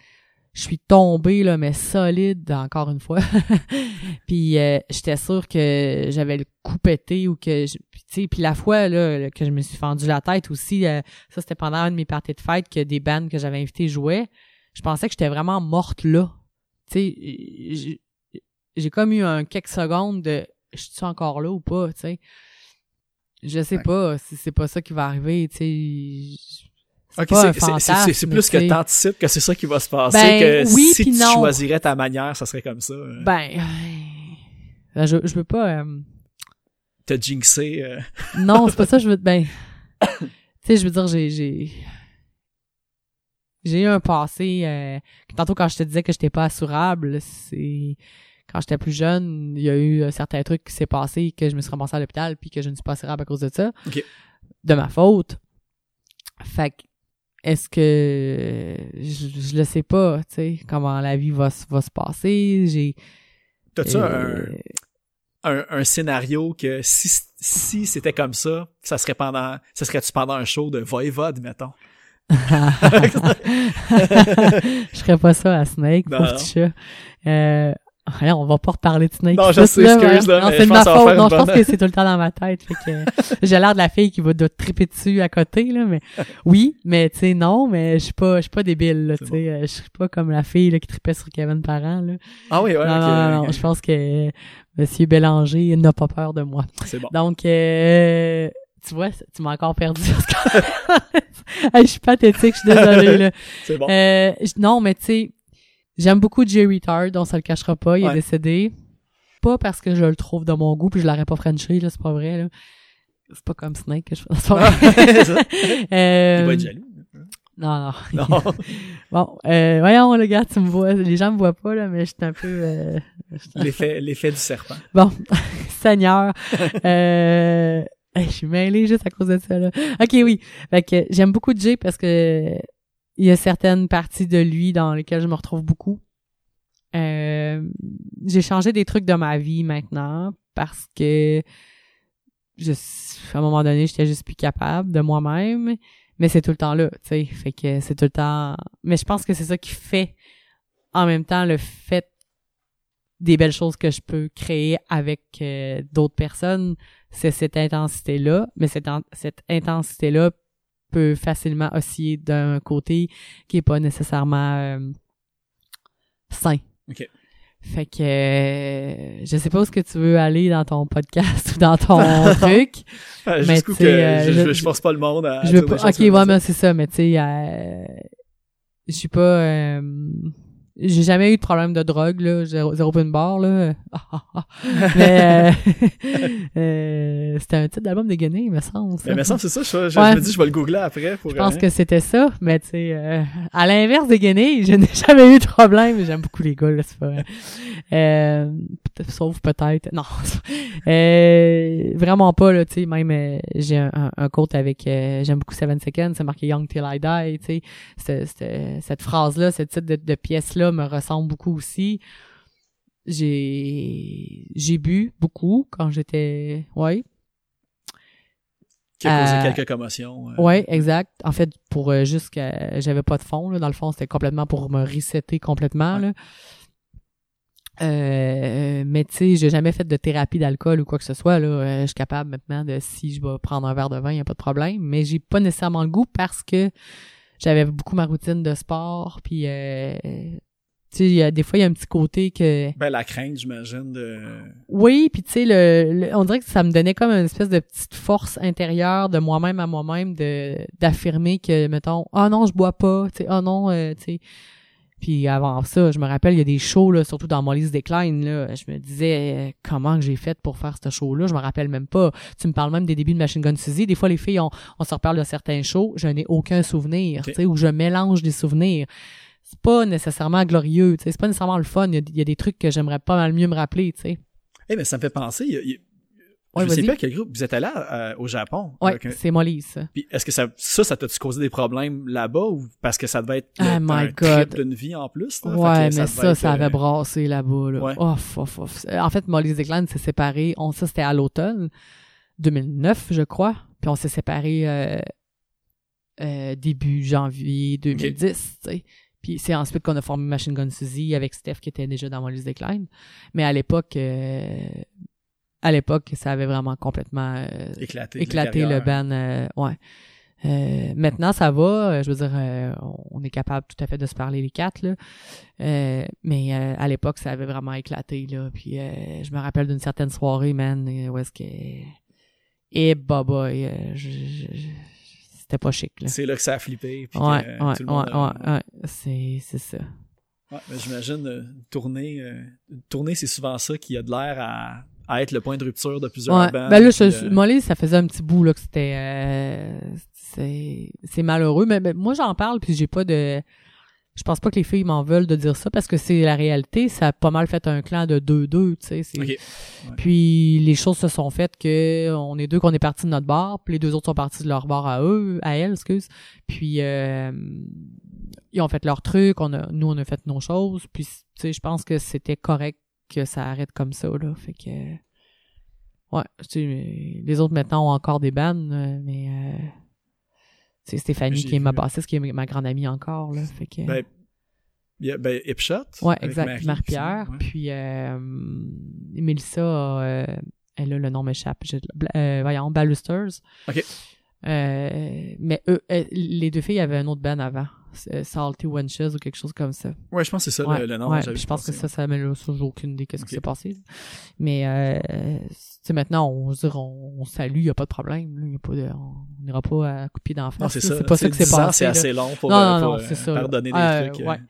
Je suis tombée, là, mais solide, encore une fois. puis euh, j'étais sûre que j'avais le coup pété ou que... tu sais, puis la fois, là, que je me suis fendu la tête aussi, euh, ça, c'était pendant une de mes parties de fête que des bands que j'avais invités jouaient. Je pensais que j'étais vraiment morte là. Tu sais, j'ai comme eu un quelques secondes de je suis encore là ou pas, tu sais? Je sais Ouais. pas si c'est pas ça qui va arriver, tu sais. C'est plus que t'anticipes que c'est ça qui va se passer, Ben, que oui, si tu non. choisirais ta manière, ça serait comme ça. euh. Ben, euh, je, je veux pas... euh, t'as jinxé. euh, Non, c'est pas ça, je veux. Ben. tu sais, je veux dire, j'ai. J'ai j'ai eu un passé. euh, tantôt, quand je te disais que j'étais pas assurable, c'est. Quand j'étais plus jeune, il y a eu euh, certains trucs qui s'est passé que je me suis ramassé à l'hôpital puis que je ne suis pas assurable à cause de ça. Ok. De ma faute. Fait que. Est-ce que. Je, je le sais pas, tu sais, comment la vie va, se- va se passer. J'ai. T'as-tu euh, un, un, un scénario que si, si c'était comme ça, ça serait pendant, ça serait-tu pendant un show de Voivode, mettons? je ferais pas ça à Snake, Non, pauvre non. petit chat. Euh, on va pas reparler de Snake. Non, je sais, là, excuse, ouais. là, Non, mais c'est de pense ma faute. Non, je pense que c'est tout le temps dans ma tête. Fait que j'ai l'air de la fille qui va doit triper dessus à côté, là, mais oui, mais tu sais, non, mais je suis pas, je suis pas débile, là, tu sais. euh, Je suis pas comme la fille, là, qui tripait sur Kevin Parent, là. Ah oui, ouais, non, ok, non, non, je pense que Monsieur Bélanger n'a pas peur de moi. C'est bon. Donc, euh, tu vois, tu m'as encore perdu. Je suis pathétique, je suis désolée, là. C'est bon. Euh, non, mais tu sais, j'aime beaucoup Jerry Tard, on se le cachera pas, il est décédé. Pas parce que je le trouve de mon goût, puis je l'aurais pas frenché, là, c'est pas vrai, là. C'est pas comme Snake que je fais. Ça. Euh, Il va être jaloux. non, non. Non. Bon, euh, voyons, le gars, tu me vois, les gens me voient pas, là, mais je suis un peu, euh, L'effet, l'effet du serpent. Bon, Seigneur. Euh... je suis mêlée juste à cause de ça, là. OK, oui. Fait que j'aime beaucoup Jay parce que il y a certaines parties de lui dans lesquelles je me retrouve beaucoup. Euh, j'ai changé des trucs de ma vie maintenant parce que je, à un moment donné, j'étais juste plus capable de moi-même. Mais c'est tout le temps là, tu sais. Fait que c'est tout le temps... Mais je pense que c'est ça qui fait, en même temps, le fait des belles choses que je peux créer avec euh, d'autres personnes, c'est cette intensité-là. Mais cette, cette intensité-là peut facilement osciller d'un côté qui est pas nécessairement euh, sain. Fait que euh, je sais pas où est-ce que tu veux aller dans ton podcast ou dans ton truc. Ah, Mais Jusqu'où que euh, je, je, force pas le monde à. je veux pas. Ok, ouais, mais c'est ça. Mais tu sais, je suis pas. J'ai jamais eu de problème de drogue là. Zéro, zéro open bar là. Mais euh, euh, c'était un titre d'album dégueuné, il me semble. ça. Mais, ça, c'est ça, je, je, Ouais. me dis, je vais le googler après pour. Je pense euh, que c'était ça, mais tu sais, euh, à l'inverse des Guinées, je n'ai jamais eu de problème. J'aime beaucoup les gars, là, c'est pas... Euh, sauf peut-être... Non. euh, vraiment pas, là, tu sais, même, j'ai un, un, un quote avec... euh, J'aime beaucoup Seven Seconds, c'est marqué « Young Till I Die », tu sais. Cette- Cette phrase-là, ce type de, de me ressemble beaucoup aussi. J'ai j'ai bu beaucoup quand j'étais... Ouais, qui a causé euh, quelques commotions. euh. Ouais, exact. En fait, pour euh, juste que j'avais pas de fond, là, dans le fond, c'était complètement pour me resetter complètement. Ouais. Là. Euh, mais tu sais, j'ai jamais fait de thérapie d'alcool ou quoi que ce soit. Là. Euh, je suis capable maintenant de si je vais prendre un verre de vin, y a pas de problème. Mais j'ai pas nécessairement le goût parce que j'avais beaucoup ma routine de sport. Puis euh, tu sais, il y a- des fois, il y a un petit côté que Ben, la crainte, j'imagine, de. oui, puis tu sais, le, le- on dirait que ça me donnait comme une espèce de petite force intérieure de moi-même à moi-même de d'affirmer que, mettons, ah non, je bois pas, tu sais, ah non, euh, tu sais. Puis avant ça, je me rappelle, il y a des shows, là, surtout dans Molly's Decline, là, je me disais, euh, comment que j'ai fait pour faire ce show-là, je me rappelle même pas. Tu me parles même des débuts de Machine Gun Suzy. Des fois, les filles, on, on se reparle de certains shows, je n'ai aucun souvenir, tu sais, où je mélange des souvenirs. C'est pas nécessairement glorieux, tu sais, c'est pas nécessairement le fun. Il y a, il y a des trucs que j'aimerais pas mal mieux me rappeler, tu sais. Eh, mais ça me fait penser, il y a- il y a- Ouais, je sais pas quel groupe. Vous êtes allé euh, au Japon. Un- c'est Molly's, ça. Puis est-ce que ça, ça, ça t'a-tu causé des problèmes là-bas ou parce que ça devait être le- Oh my un God. trip d'une vie en plus? là? Ouais, mais ça, être, ça avait euh, brassé là-bas, là. Ouais. Ouf, ouf, ouf. En fait, Molly's Decline s'est séparé. On, ça, c'était à l'automne 2009, je crois. Puis on s'est séparé euh, euh, début janvier 2010, tu sais. Puis c'est ensuite qu'on a formé Machine Gun Suzy avec Steph qui était déjà dans Molly's Decline. Mais à l'époque, euh, à l'époque, ça avait vraiment complètement euh, éclaté. le ban. euh, ouais. Euh, maintenant, ça va. Je veux dire, euh, on est capable tout à fait de se parler les quatre. Là. Euh, mais à l'époque, ça avait vraiment éclaté. Là. Puis je me rappelle d'une certaine soirée, man, où est-ce que... Et je- je- c'était pas chic. C'est là que ça a flippé. Puis Ouais, que, ouais, euh, ouais, tout le monde a- ouais, ouais. C'est, c'est ça. Ouais, mais j'imagine euh, une tournée, euh, une tournée, c'est souvent ça qui a de l'air à, à être le point de rupture de plusieurs Ouais. bands. Ben là, je, Molly, ça faisait un petit bout là que c'était euh, c'est c'est malheureux, mais, mais moi j'en parle puis j'ai pas de je pense pas que les filles m'en veulent de dire ça parce que c'est la réalité, ça a pas mal fait un clan de 2-2, tu sais, c'est- ok. Puis les choses se sont faites que on est deux qu'on est partis de notre bar, puis les deux autres sont partis de leur bar à eux, à elles, excuse. Puis euh, ils ont fait leur truc, on a, nous on a fait nos choses, puis tu sais, je pense que c'était correct que ça arrête comme ça là, fait que ouais, tu sais, les autres maintenant ont encore des bandes, euh, mais euh, c'est Stéphanie qui est ma bassiste, qui est ma grande amie encore là, fait que Ben, il y a, ben, Hipshot. Ouais, exact. Marie, Marie-Pierre. ouais. Puis euh, Mélissa, euh, elle a le nom m'échappe. Euh, voyons, Ballusters. Ok. Euh, mais eux, les deux filles avaient un autre band avant. C'est Salty Wenches ou quelque chose comme ça. Ouais, je pense que c'est ça ouais, le, le nom. ouais, je pense que ça, ça ça, j'ai aucune idée qu'est-ce qui s'est passé. Mais euh, maintenant, on, se dire, on, on salue, il n'y a pas de problème. là. Y a pas de, on n'ira pas à couper d'en face. Non, c'est ça. C'est pas ça que c'est 10 ans, passé. C'est assez long pour, Non, euh, non, pour, euh, ça. pardonner des Euh, trucs. euh, ouais.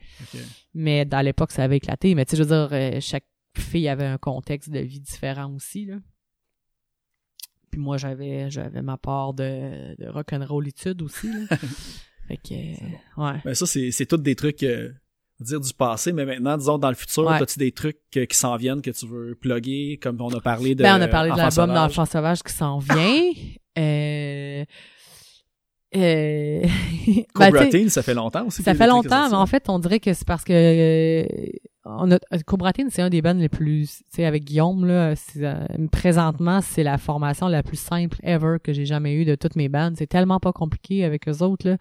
Mais dans l'époque, ça avait éclaté. Mais tu sais, je veux dire, euh, chaque fille avait un contexte de vie différent aussi, là. Puis moi, j'avais j'avais ma part de, de rock'n'rollitude aussi, là. fait que, euh, ouais. Ben, ça, c'est, c'est tous des trucs, euh, dire du passé, mais maintenant, disons, dans le futur, Ouais. as-tu des trucs euh, qui s'en viennent que tu veux plugger, comme on a parlé de. Ben, on a parlé de l'album sauvages. d'Enfant Sauvage qui s'en vient. euh, euh, ben, Cobra sais, Teen, ça fait longtemps aussi. Ça fait les longtemps, mais en fait, on dirait que c'est parce que euh, on a Cobra Teen, c'est un des bands les plus, tu sais, avec Guillaume là, euh, présentement, c'est la formation la plus simple ever que j'ai jamais eue de toutes mes bandes. C'est tellement pas compliqué avec eux autres là.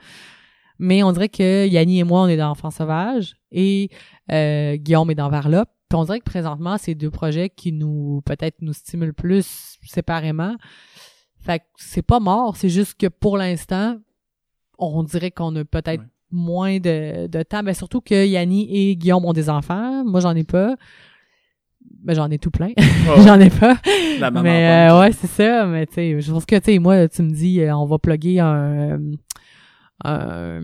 Mais on dirait que Yanni et moi, on est dans Enfants Sauvage et euh, Guillaume est dans Varlop. Puis on dirait que présentement, c'est deux projets qui nous peut-être nous stimulent plus séparément. Fait que c'est pas mort, c'est juste que pour l'instant, on dirait qu'on a peut-être Ouais. moins de, de temps. Ben surtout que Yanni et Guillaume ont des enfants. Moi, j'en ai pas. Ben, j'en ai tout plein. Ouais. j'en ai pas. La maman mais euh, ouais, c'est ça. Mais tu sais, je pense que tu sais, moi, tu me dis, euh, on va plugger un un,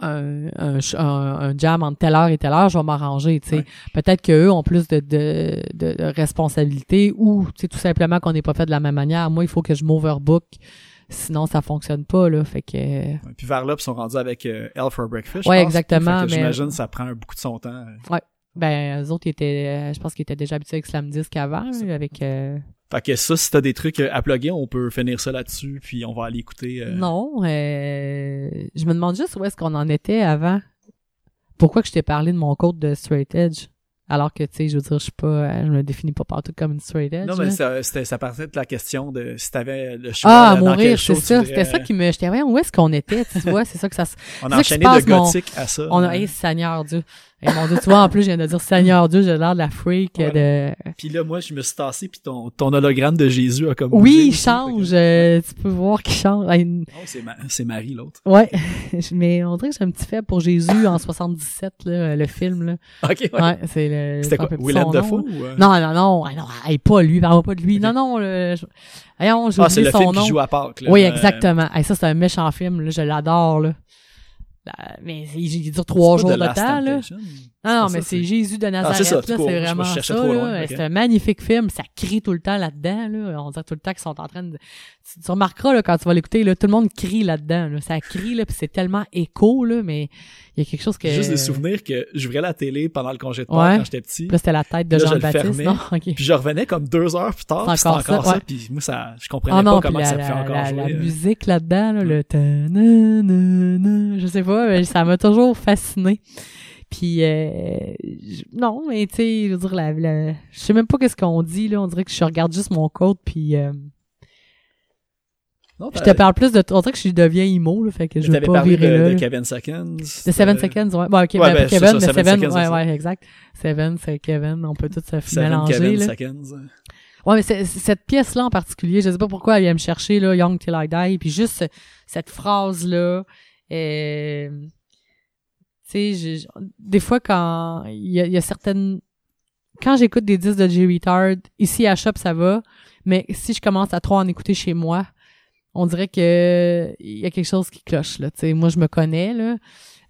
un, un, jam entre telle heure et telle heure, je vais m'arranger. Tu sais, Ouais. peut-être qu'eux ont plus de de, de, de responsabilités ou tu sais tout simplement qu'on n'est pas fait de la même manière. Moi, il faut que je m'overbook. Sinon, ça fonctionne pas, là. Fait que, Ouais, Puis vers là, ils sont rendus avec euh, L for Breakfast. je Ouais, pense. exactement, mais- J'imagine ça prend beaucoup de son temps. ben, eux autres, ils étaient, euh, je pense qu'ils étaient déjà habitués avec Slam Disc avant, avec, euh, Fait que ça, si t'as des trucs euh, à plugger, on peut finir ça là-dessus, puis on va aller écouter. euh, Non, euh, je me demande juste où est-ce qu'on en était avant. Pourquoi que je t'ai parlé de mon code de straight edge? Alors que, tu sais, je veux dire, je suis pas, euh, je me définis pas partout comme une straight edge. Non, mais ça, c'était, ça partait de la question de si t'avais le choix. ah, dans mourir, c'est ça. voudrais- C'était ça qui me, j'étais, voyons, où est-ce qu'on était, tu vois, c'est ça que ça se, On a enchaîné de mon- gothique à ça. on a, Ouais. hey, Seigneur Dieu. Hey, mon Dieu, tu vois, en plus, je viens de dire Seigneur Dieu, j'ai l'air de la freak de, Puis là, moi, je me suis tassé, puis ton, ton hologramme de Jésus a comme. oui, il change, fait euh, tu peux voir qu'il change. Que- Oh, c'est, Ma- c'est Marie, l'autre. Ouais, mais on dirait que j'ai un petit faible pour Jésus en 77, là, le film, là. Ok, ouais. Ouais, c'est le. C'était quoi? Willem Dafoe ou. euh? Non, non, non, ah, non, hey, pas lui, parle pas de lui. Non, non, le, j'ai Ah, c'est le son film nom. qui joue à Pâques, là. oui, Euh, exactement. Hey, ça, c'est un méchant film, là, je l'adore, là. Là, Mais il, dure trois jours de Last temps, là. Temptation? Non, mais c'est Jésus de Nazareth, c'est ça, là, c'est Je- vraiment je cherchais ça, là. C'est un magnifique film, ça crie tout le temps là-dedans, là. On dirait tout le temps qu'ils sont en train de... Tu, tu remarqueras, là, quand tu vas l'écouter, là, tout le monde crie là-dedans, là. Ça crie, là, puis c'est tellement écho, là, mais il y a quelque chose que... Juste des souvenirs que j'ouvrais la télé pendant le congé de Pâques Ouais. quand j'étais petit. Puis Là, c'était la tête de je Jean-Baptiste? OK. Puis je revenais comme deux heures plus tard, C'est puis c'était encore ça, encore. Puis moi, ça, je comprenais Ah non, pas comment ça me fait la, encore la, jouer. la musique là-dedans, là, le ta-na-na-na, je sais pas, mais ça m'a toujours fasciné. Puis euh, non, mais tu sais, je veux dire, la, la- je sais même pas qu'est-ce qu'on dit là. On dirait que je regarde juste mon code, puis euh, Non, je te parle plus de. On dirait que je deviens emo, là, fait que je veux pas parlé de, virer là. de. Kevin Seconds. De Seven euh, Seconds, ouais. Bon, ok, ouais, ben, Kevin, ça, mais Seven Seconds, ouais, ouais, exact. Seven, c'est Kevin, on peut tout se Seven mélanger, Kevin là. Seconds. Ouais, mais cette pièce-là en particulier, je sais pas pourquoi elle vient me chercher, là, Young Till I Die, puis juste ce- cette phrase-là, euh, tu sais, des fois quand il y a, y a certaines... Quand j'écoute des disques de J. Retard, ici à Shop, ça va, mais si je commence à trop en écouter chez moi, on dirait que il y a quelque chose qui cloche, là, tu sais, moi je me connais, là.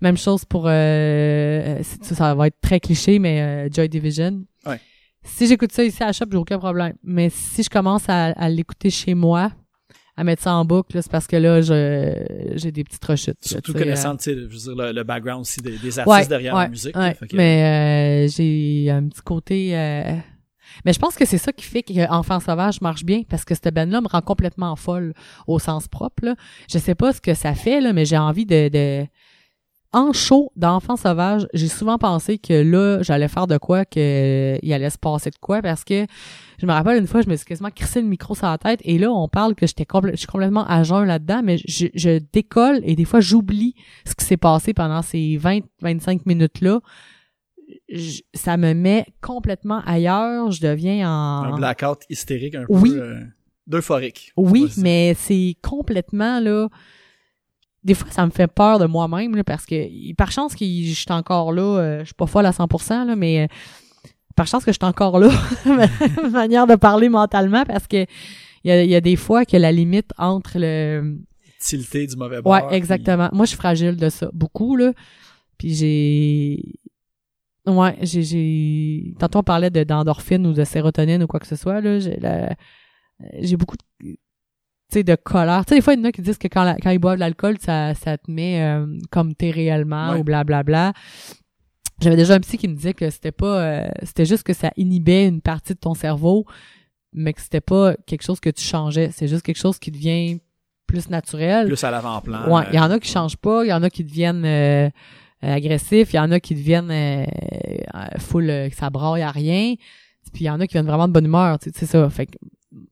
Même chose pour... Euh, ça, ça va être très cliché, mais euh, Joy Division. Ouais. Si j'écoute ça ici à shop, j'ai aucun problème. Mais si je commence à, à l'écouter chez moi, à mettre ça en boucle, là, c'est parce que là, je j'ai des petites rechutes. là, Surtout sais, connaissant, tu sais, je veux dire, le, le background aussi des, des euh, artistes ouais, derrière ouais, la musique. ouais. là, fait que- Mais euh, j'ai un petit côté... euh, Mais je pense que c'est ça qui fait que Enfant Sauvage marche bien, parce que cette band-là me rend complètement folle au sens propre. Là. Je sais pas ce que ça fait, là, mais j'ai envie de... de... En show d'Enfant Sauvage, j'ai souvent pensé que là, j'allais faire de quoi, que il allait se passer de quoi, parce que je me rappelle une fois, je me suis quasiment crissé le micro sur la tête, et là, on parle que j'étais je suis complètement à jeun là-dedans, mais je, je décolle, et des fois, j'oublie ce qui s'est passé pendant ces 20-25 minutes-là. Ça me met complètement ailleurs, je deviens en... Un blackout hystérique un Oui. peu euh, d'euphorique. Oui, mais c'est complètement là. Des fois, ça me fait peur de moi-même parce que par chance que je suis encore là, euh, je suis pas folle à 100%, là, mais euh, par chance que je suis encore là, ma manière de parler mentalement, parce que il y a, y a des fois que la limite entre le Tilté du mauvais bord. Ouais, puis- exactement. Moi, je suis fragile de ça. Beaucoup, là. Puis j'ai... Ouais, j'ai... j'ai... Tantôt, on parlait de, d'endorphine ou de sérotonine ou quoi que ce soit, là. J'ai, la- j'ai beaucoup de... Tu sais, de colère. Tu sais, des fois, il y en a qui disent que quand, la- quand ils boivent de l'alcool, ça, ça te met euh, comme t'es réellement Ouais. ou blablabla. J'avais déjà un psy qui me disait que c'était pas... euh, c'était juste que ça inhibait une partie de ton cerveau, mais que c'était pas quelque chose que tu changeais. C'est juste quelque chose qui devient plus naturel. Plus à l'avant-plan. Ouais, il y en a qui changent pas, il y en a qui deviennent euh, euh, agressifs, il y en a qui deviennent euh, full, euh, que ça braille à rien, puis il y en a qui viennent vraiment de bonne humeur, tu sais, c'est ça. Fait que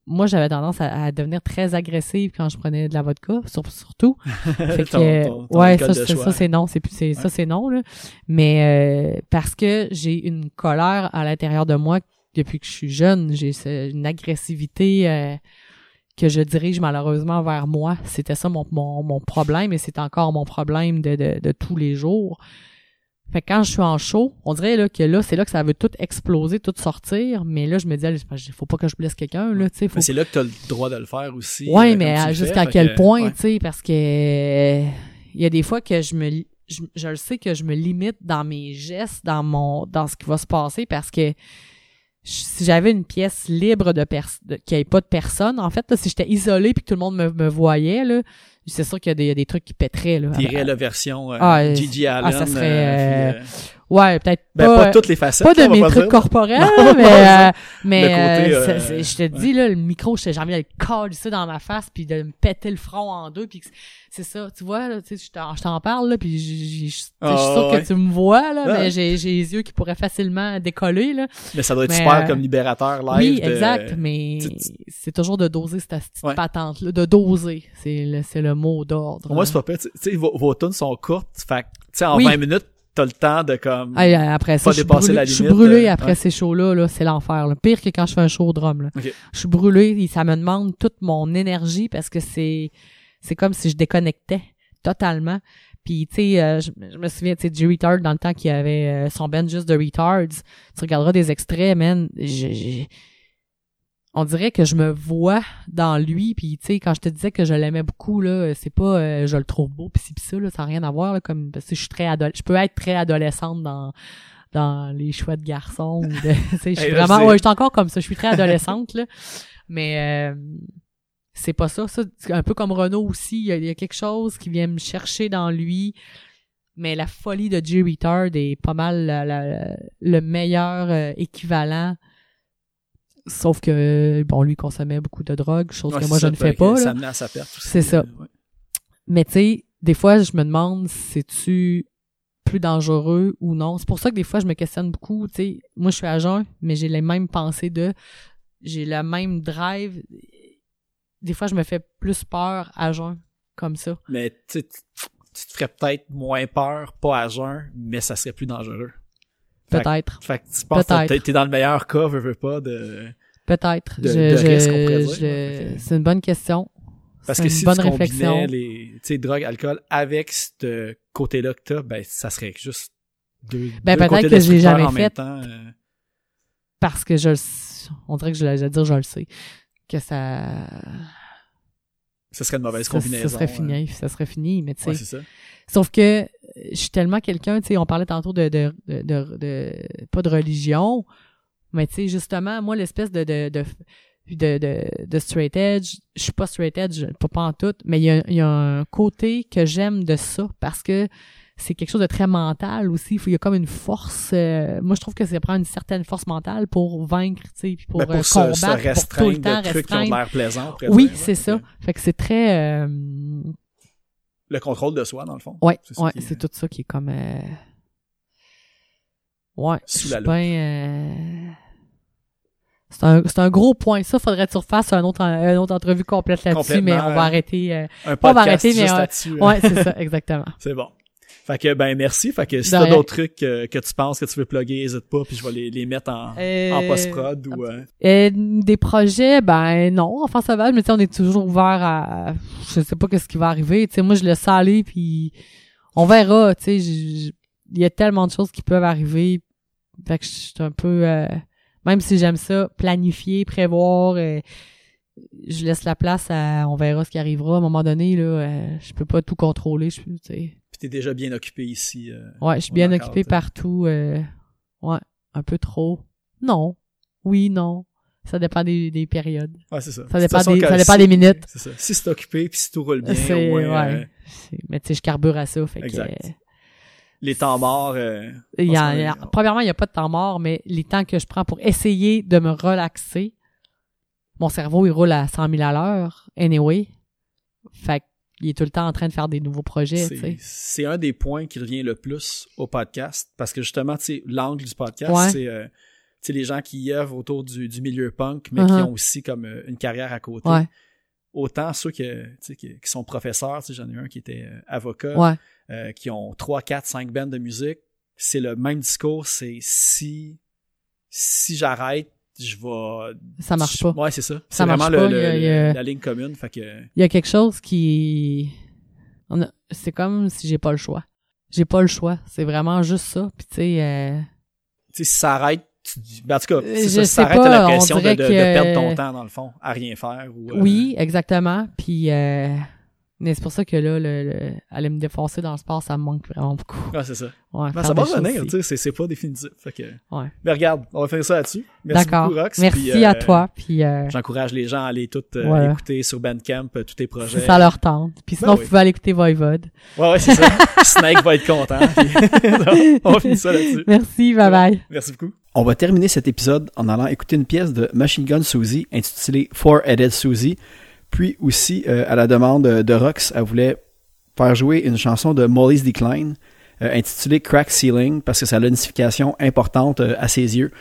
moi, j'avais tendance à, à devenir très agressive quand je prenais de la vodka, sur- surtout. Fait que, ton- ton- ton ouais, ça, c'est- choix. ça c'est non, c'est plus, ça c'est non là. Mais euh, parce que j'ai une colère à l'intérieur de moi depuis que je suis jeune, j'ai une agressivité euh, que je dirige malheureusement vers moi. C'était ça mon, mon, mon problème et c'est encore mon problème de, de, de tous les jours. Fait que quand je suis en show, on dirait là, que là, c'est là que ça veut tout exploser, tout sortir. Mais là, je me dis, il faut pas que je blesse quelqu'un, là, tu sais. Faut Mais c'est là que tu as le droit de le faire aussi. Ouais, euh, mais jusqu'à quel que- point, ouais. tu sais, parce que il y a des fois que je me je, je le sais que je me limite dans mes gestes, dans mon dans ce qui va se passer parce que si j'avais une pièce libre de personne qui ait pas de personne, en fait, là, si j'étais isolé puis que tout le monde me, me voyait là, c'est sûr qu'il y a des, il y a des trucs qui pèteraient là. T'irais la version euh, Ah, euh, Gigi ah, ça serait, euh, puis, euh, Ouais, peut-être ben, pas, pas, euh, toutes les facettes. pas de mes trucs dire. corporels, Non, mais, euh, Le mais côté, euh, euh, je te ouais. dis, là, le micro, j'ai envie de le coller ça dans ma face puis de me péter le front en deux puis c'est ça, tu vois, là, tu sais, je t'en- parle, là, puis je suis Ah, ouais. que tu me vois, là, Ouais. mais j'ai j'ai les yeux qui pourraient facilement décoller, là. Mais ça doit être Mais, super euh, comme libérateur live. oui, de- exact, mais c'est toujours de doser cette petite patente-là, de doser, c'est le, c'est le mot d'ordre. Moi, là. c'est pas pire. Tu sais, vos, vos tunes sont courtes. Fait tu sais, en Oui. 20 minutes, t'as le temps de comme... Ah, après ça, Pas je suis dépasser brûlée, la je suis brûlée euh, après ouais. ces shows-là, là, c'est l'enfer. là. Pire que quand je fais un show au drum. Là. Je suis brûlée et ça me demande toute mon énergie parce que c'est c'est comme si je déconnectais totalement. Puis, tu sais, euh, je, je me souviens, tu sais, du Retard, dans le temps qu'il y avait euh, son band juste de Retards. Tu regarderas des extraits, man. On dirait que je me vois dans lui, puis tu sais, quand je te disais que je l'aimais beaucoup, là, c'est pas euh, je le trouve beau, pis ci pis ça, là, ça n'a rien à voir, là, comme parce que je suis très je peux être très adolescente dans dans les choix de garçons. ou de- tu sais, je suis Hey, vraiment, ouais, je suis encore comme ça, je suis très adolescente, là. Mais euh, c'est pas ça, ça. c'est Un peu comme Renault aussi, il y, a, il y a quelque chose qui vient me chercher dans lui. Mais la folie de Jay Retard est pas mal la- la- le meilleur euh, équivalent. Sauf que, bon, lui consommait beaucoup de drogue, chose Ouais, que moi je ne fais pas. Ça amenait à sa perte. C'est ça. Ouais. Mais tu sais, des fois, je me demande si tu plus dangereux ou non? C'est pour ça que des fois, je me questionne beaucoup. Tu sais, moi, je suis à jeun, mais j'ai les mêmes pensées de... J'ai le même drive. Des fois, je me fais plus peur à jeun, comme ça. Mais tu tu te ferais peut-être moins peur, pas à jeun, mais ça serait plus dangereux. Peut-être. Fait que tu penses que t'es- dans le meilleur cas, veux, veux pas, de... Peut-être. de- Je- de je- risque, on pourrait dire, je- C'est une bonne question. Parce C'est que une si bonne tu réflexion. combinais les tu sais, drogue, alcool avec ce côté-là que t'as, ben ça serait juste deux, Ben, deux peut-être que j'ai jamais fait. temps, euh. Parce que je le On dirait que je vais dire je le sais. Que ça... Ça serait une mauvaise ça, combinaison. ça serait fini. Ça serait fini, mais tu sais... Ouais, c'est ça. Sauf que je suis tellement quelqu'un, tu sais, on parlait tantôt de, de, de, de, de- pas de religion, Mais tu sais, justement, moi, l'espèce de, de, de, de, de, straight edge, je suis pas straight edge, pas, pas en tout, mais il y a, y a un côté que j'aime de ça parce que c'est quelque chose de très mental aussi. Il y a comme une force. euh, moi, je trouve que ça prend une certaine force mentale pour vaincre, tu sais, puis pour, Ben, pour euh, se, combattre, se pour tout le restreindre temps de trucs qui ont l'air pourrait Oui, dire, c'est ouais. ça. Fait que c'est très. euh, Le contrôle de soi, dans le fond. Ouais, C'est ouais, est- c'est tout ça qui est comme. euh, Ouais, Sous la euh, C'est un, c'est un gros point. Ça, faudrait que tu refasses un autre, une autre entrevue complète là-dessus, mais on va euh, arrêter. euh, Un on va arrêter, mais, juste euh, hein. Ouais, c'est ça, exactement. C'est bon. Fait que, ben, merci. Fait que si t'as d'autres trucs euh, que tu penses que tu veux plugger, n'hésite pas, puis je vais les, les mettre en, Euh, en post-prod ou... euh, Euh, des projets, ben non, enfin sauvage, mais tu on est toujours ouvert à, je sais pas qu'est-ce qui va arriver. Tu sais, moi je laisse ça aller, puis on verra. Tu sais, il y a tellement de choses qui peuvent arriver. Fait que je suis un peu, euh, même si j'aime ça, planifier, prévoir. euh, je laisse la place à, on verra ce qui arrivera à un moment donné là. euh, je peux pas tout contrôler. Je, sais. T'es déjà bien occupé ici. euh, Ouais, je suis bien garde. partout. euh, ouais, un peu trop. Non. Oui, non. Ça dépend des, des périodes. Ouais, c'est ça. Ça dépend des- ça dépend si- des minutes. C'est ça. Si c'est occupé, puis si tout roule bien, C'est- au moins, ouais. euh, C'est- Mais tu sais, je carbure à ça. Fait que, Exact. euh, les temps morts... il y a- a- premièrement, il n'y a pas de temps mort, mais les temps que je prends pour essayer de me relaxer, mon cerveau, il roule à 100 000 à l'heure, anyway. Fait qu'il est tout le temps en train de faire des nouveaux projets, c'est un des points qui revient le plus au podcast parce que justement, tu sais, l'angle du podcast, Ouais. c'est euh, les gens qui œuvrent autour du, du milieu punk, mais qui Uh-huh. ont aussi comme euh, une carrière à côté. Ouais, Autant ceux qui, qui sont professeurs, j'en ai un qui était euh, avocat, ouais, qui ont 3, 4, 5 bandes de musique. C'est le même discours, c'est si si j'arrête, je vais... ça marche pas. Ouais, c'est ça. Ça C'est marche vraiment le- a- a- la ligne commune. Fait que, Il y a quelque chose qui... a- C'est comme si j'ai pas le choix. J'ai pas le choix. C'est vraiment juste ça. Puis tu sais... euh, tu sais, si ça arrête, tu dis- ben, en tout cas, c'est je ça, ça arrête, l'impression de, de- perdre ton temps, dans le fond, à rien faire. Ou, euh, Oui, exactement. Puis... euh, Mais c'est pour ça que là, le, le- aller me défoncer dans le sport, ça me manque vraiment beaucoup. Ouais, c'est ça. Ouais, Ben, ça va revenir, tu sais, c'est- pas définitif. Fait que... Ouais. Mais regarde, on va faire ça là-dessus. Merci D'accord. beaucoup, Rox. Merci puis, à euh, toi. Puis euh, J'encourage les gens à aller tout euh, Voilà. écouter sur Bandcamp euh, tous tes projets. si ça leur tente. Puis sinon, Ben vous oui. pouvez aller écouter Voivode. Ouais, ouais, c'est ça. Snake va être content. puis- on finit ça là-dessus. Merci, bye bye. Merci beaucoup. On va terminer cet épisode en allant écouter une pièce de Machine Gun Susie intitulée Four Headed Susie. Puis aussi, euh, à la demande de Rox, elle voulait faire jouer une chanson de Molly's Decline euh, intitulée Crack Ceiling parce que ça a une signification importante euh, à ses yeux.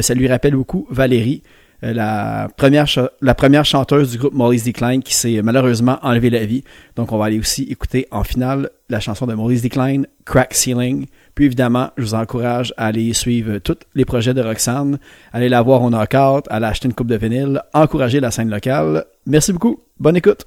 Ça lui rappelle beaucoup Valérie, la, première cha- la première chanteuse du groupe Molly's Decline qui s'est malheureusement enlevé la vie. Donc on va aller aussi écouter en finale la chanson de Molly's Decline, Crack Ceiling. Puis évidemment, je vous encourage à aller suivre tous les projets de Roxane, aller la voir au knockout, aller acheter une coupe de vinyle, encourager la scène locale. Merci beaucoup. Bonne écoute.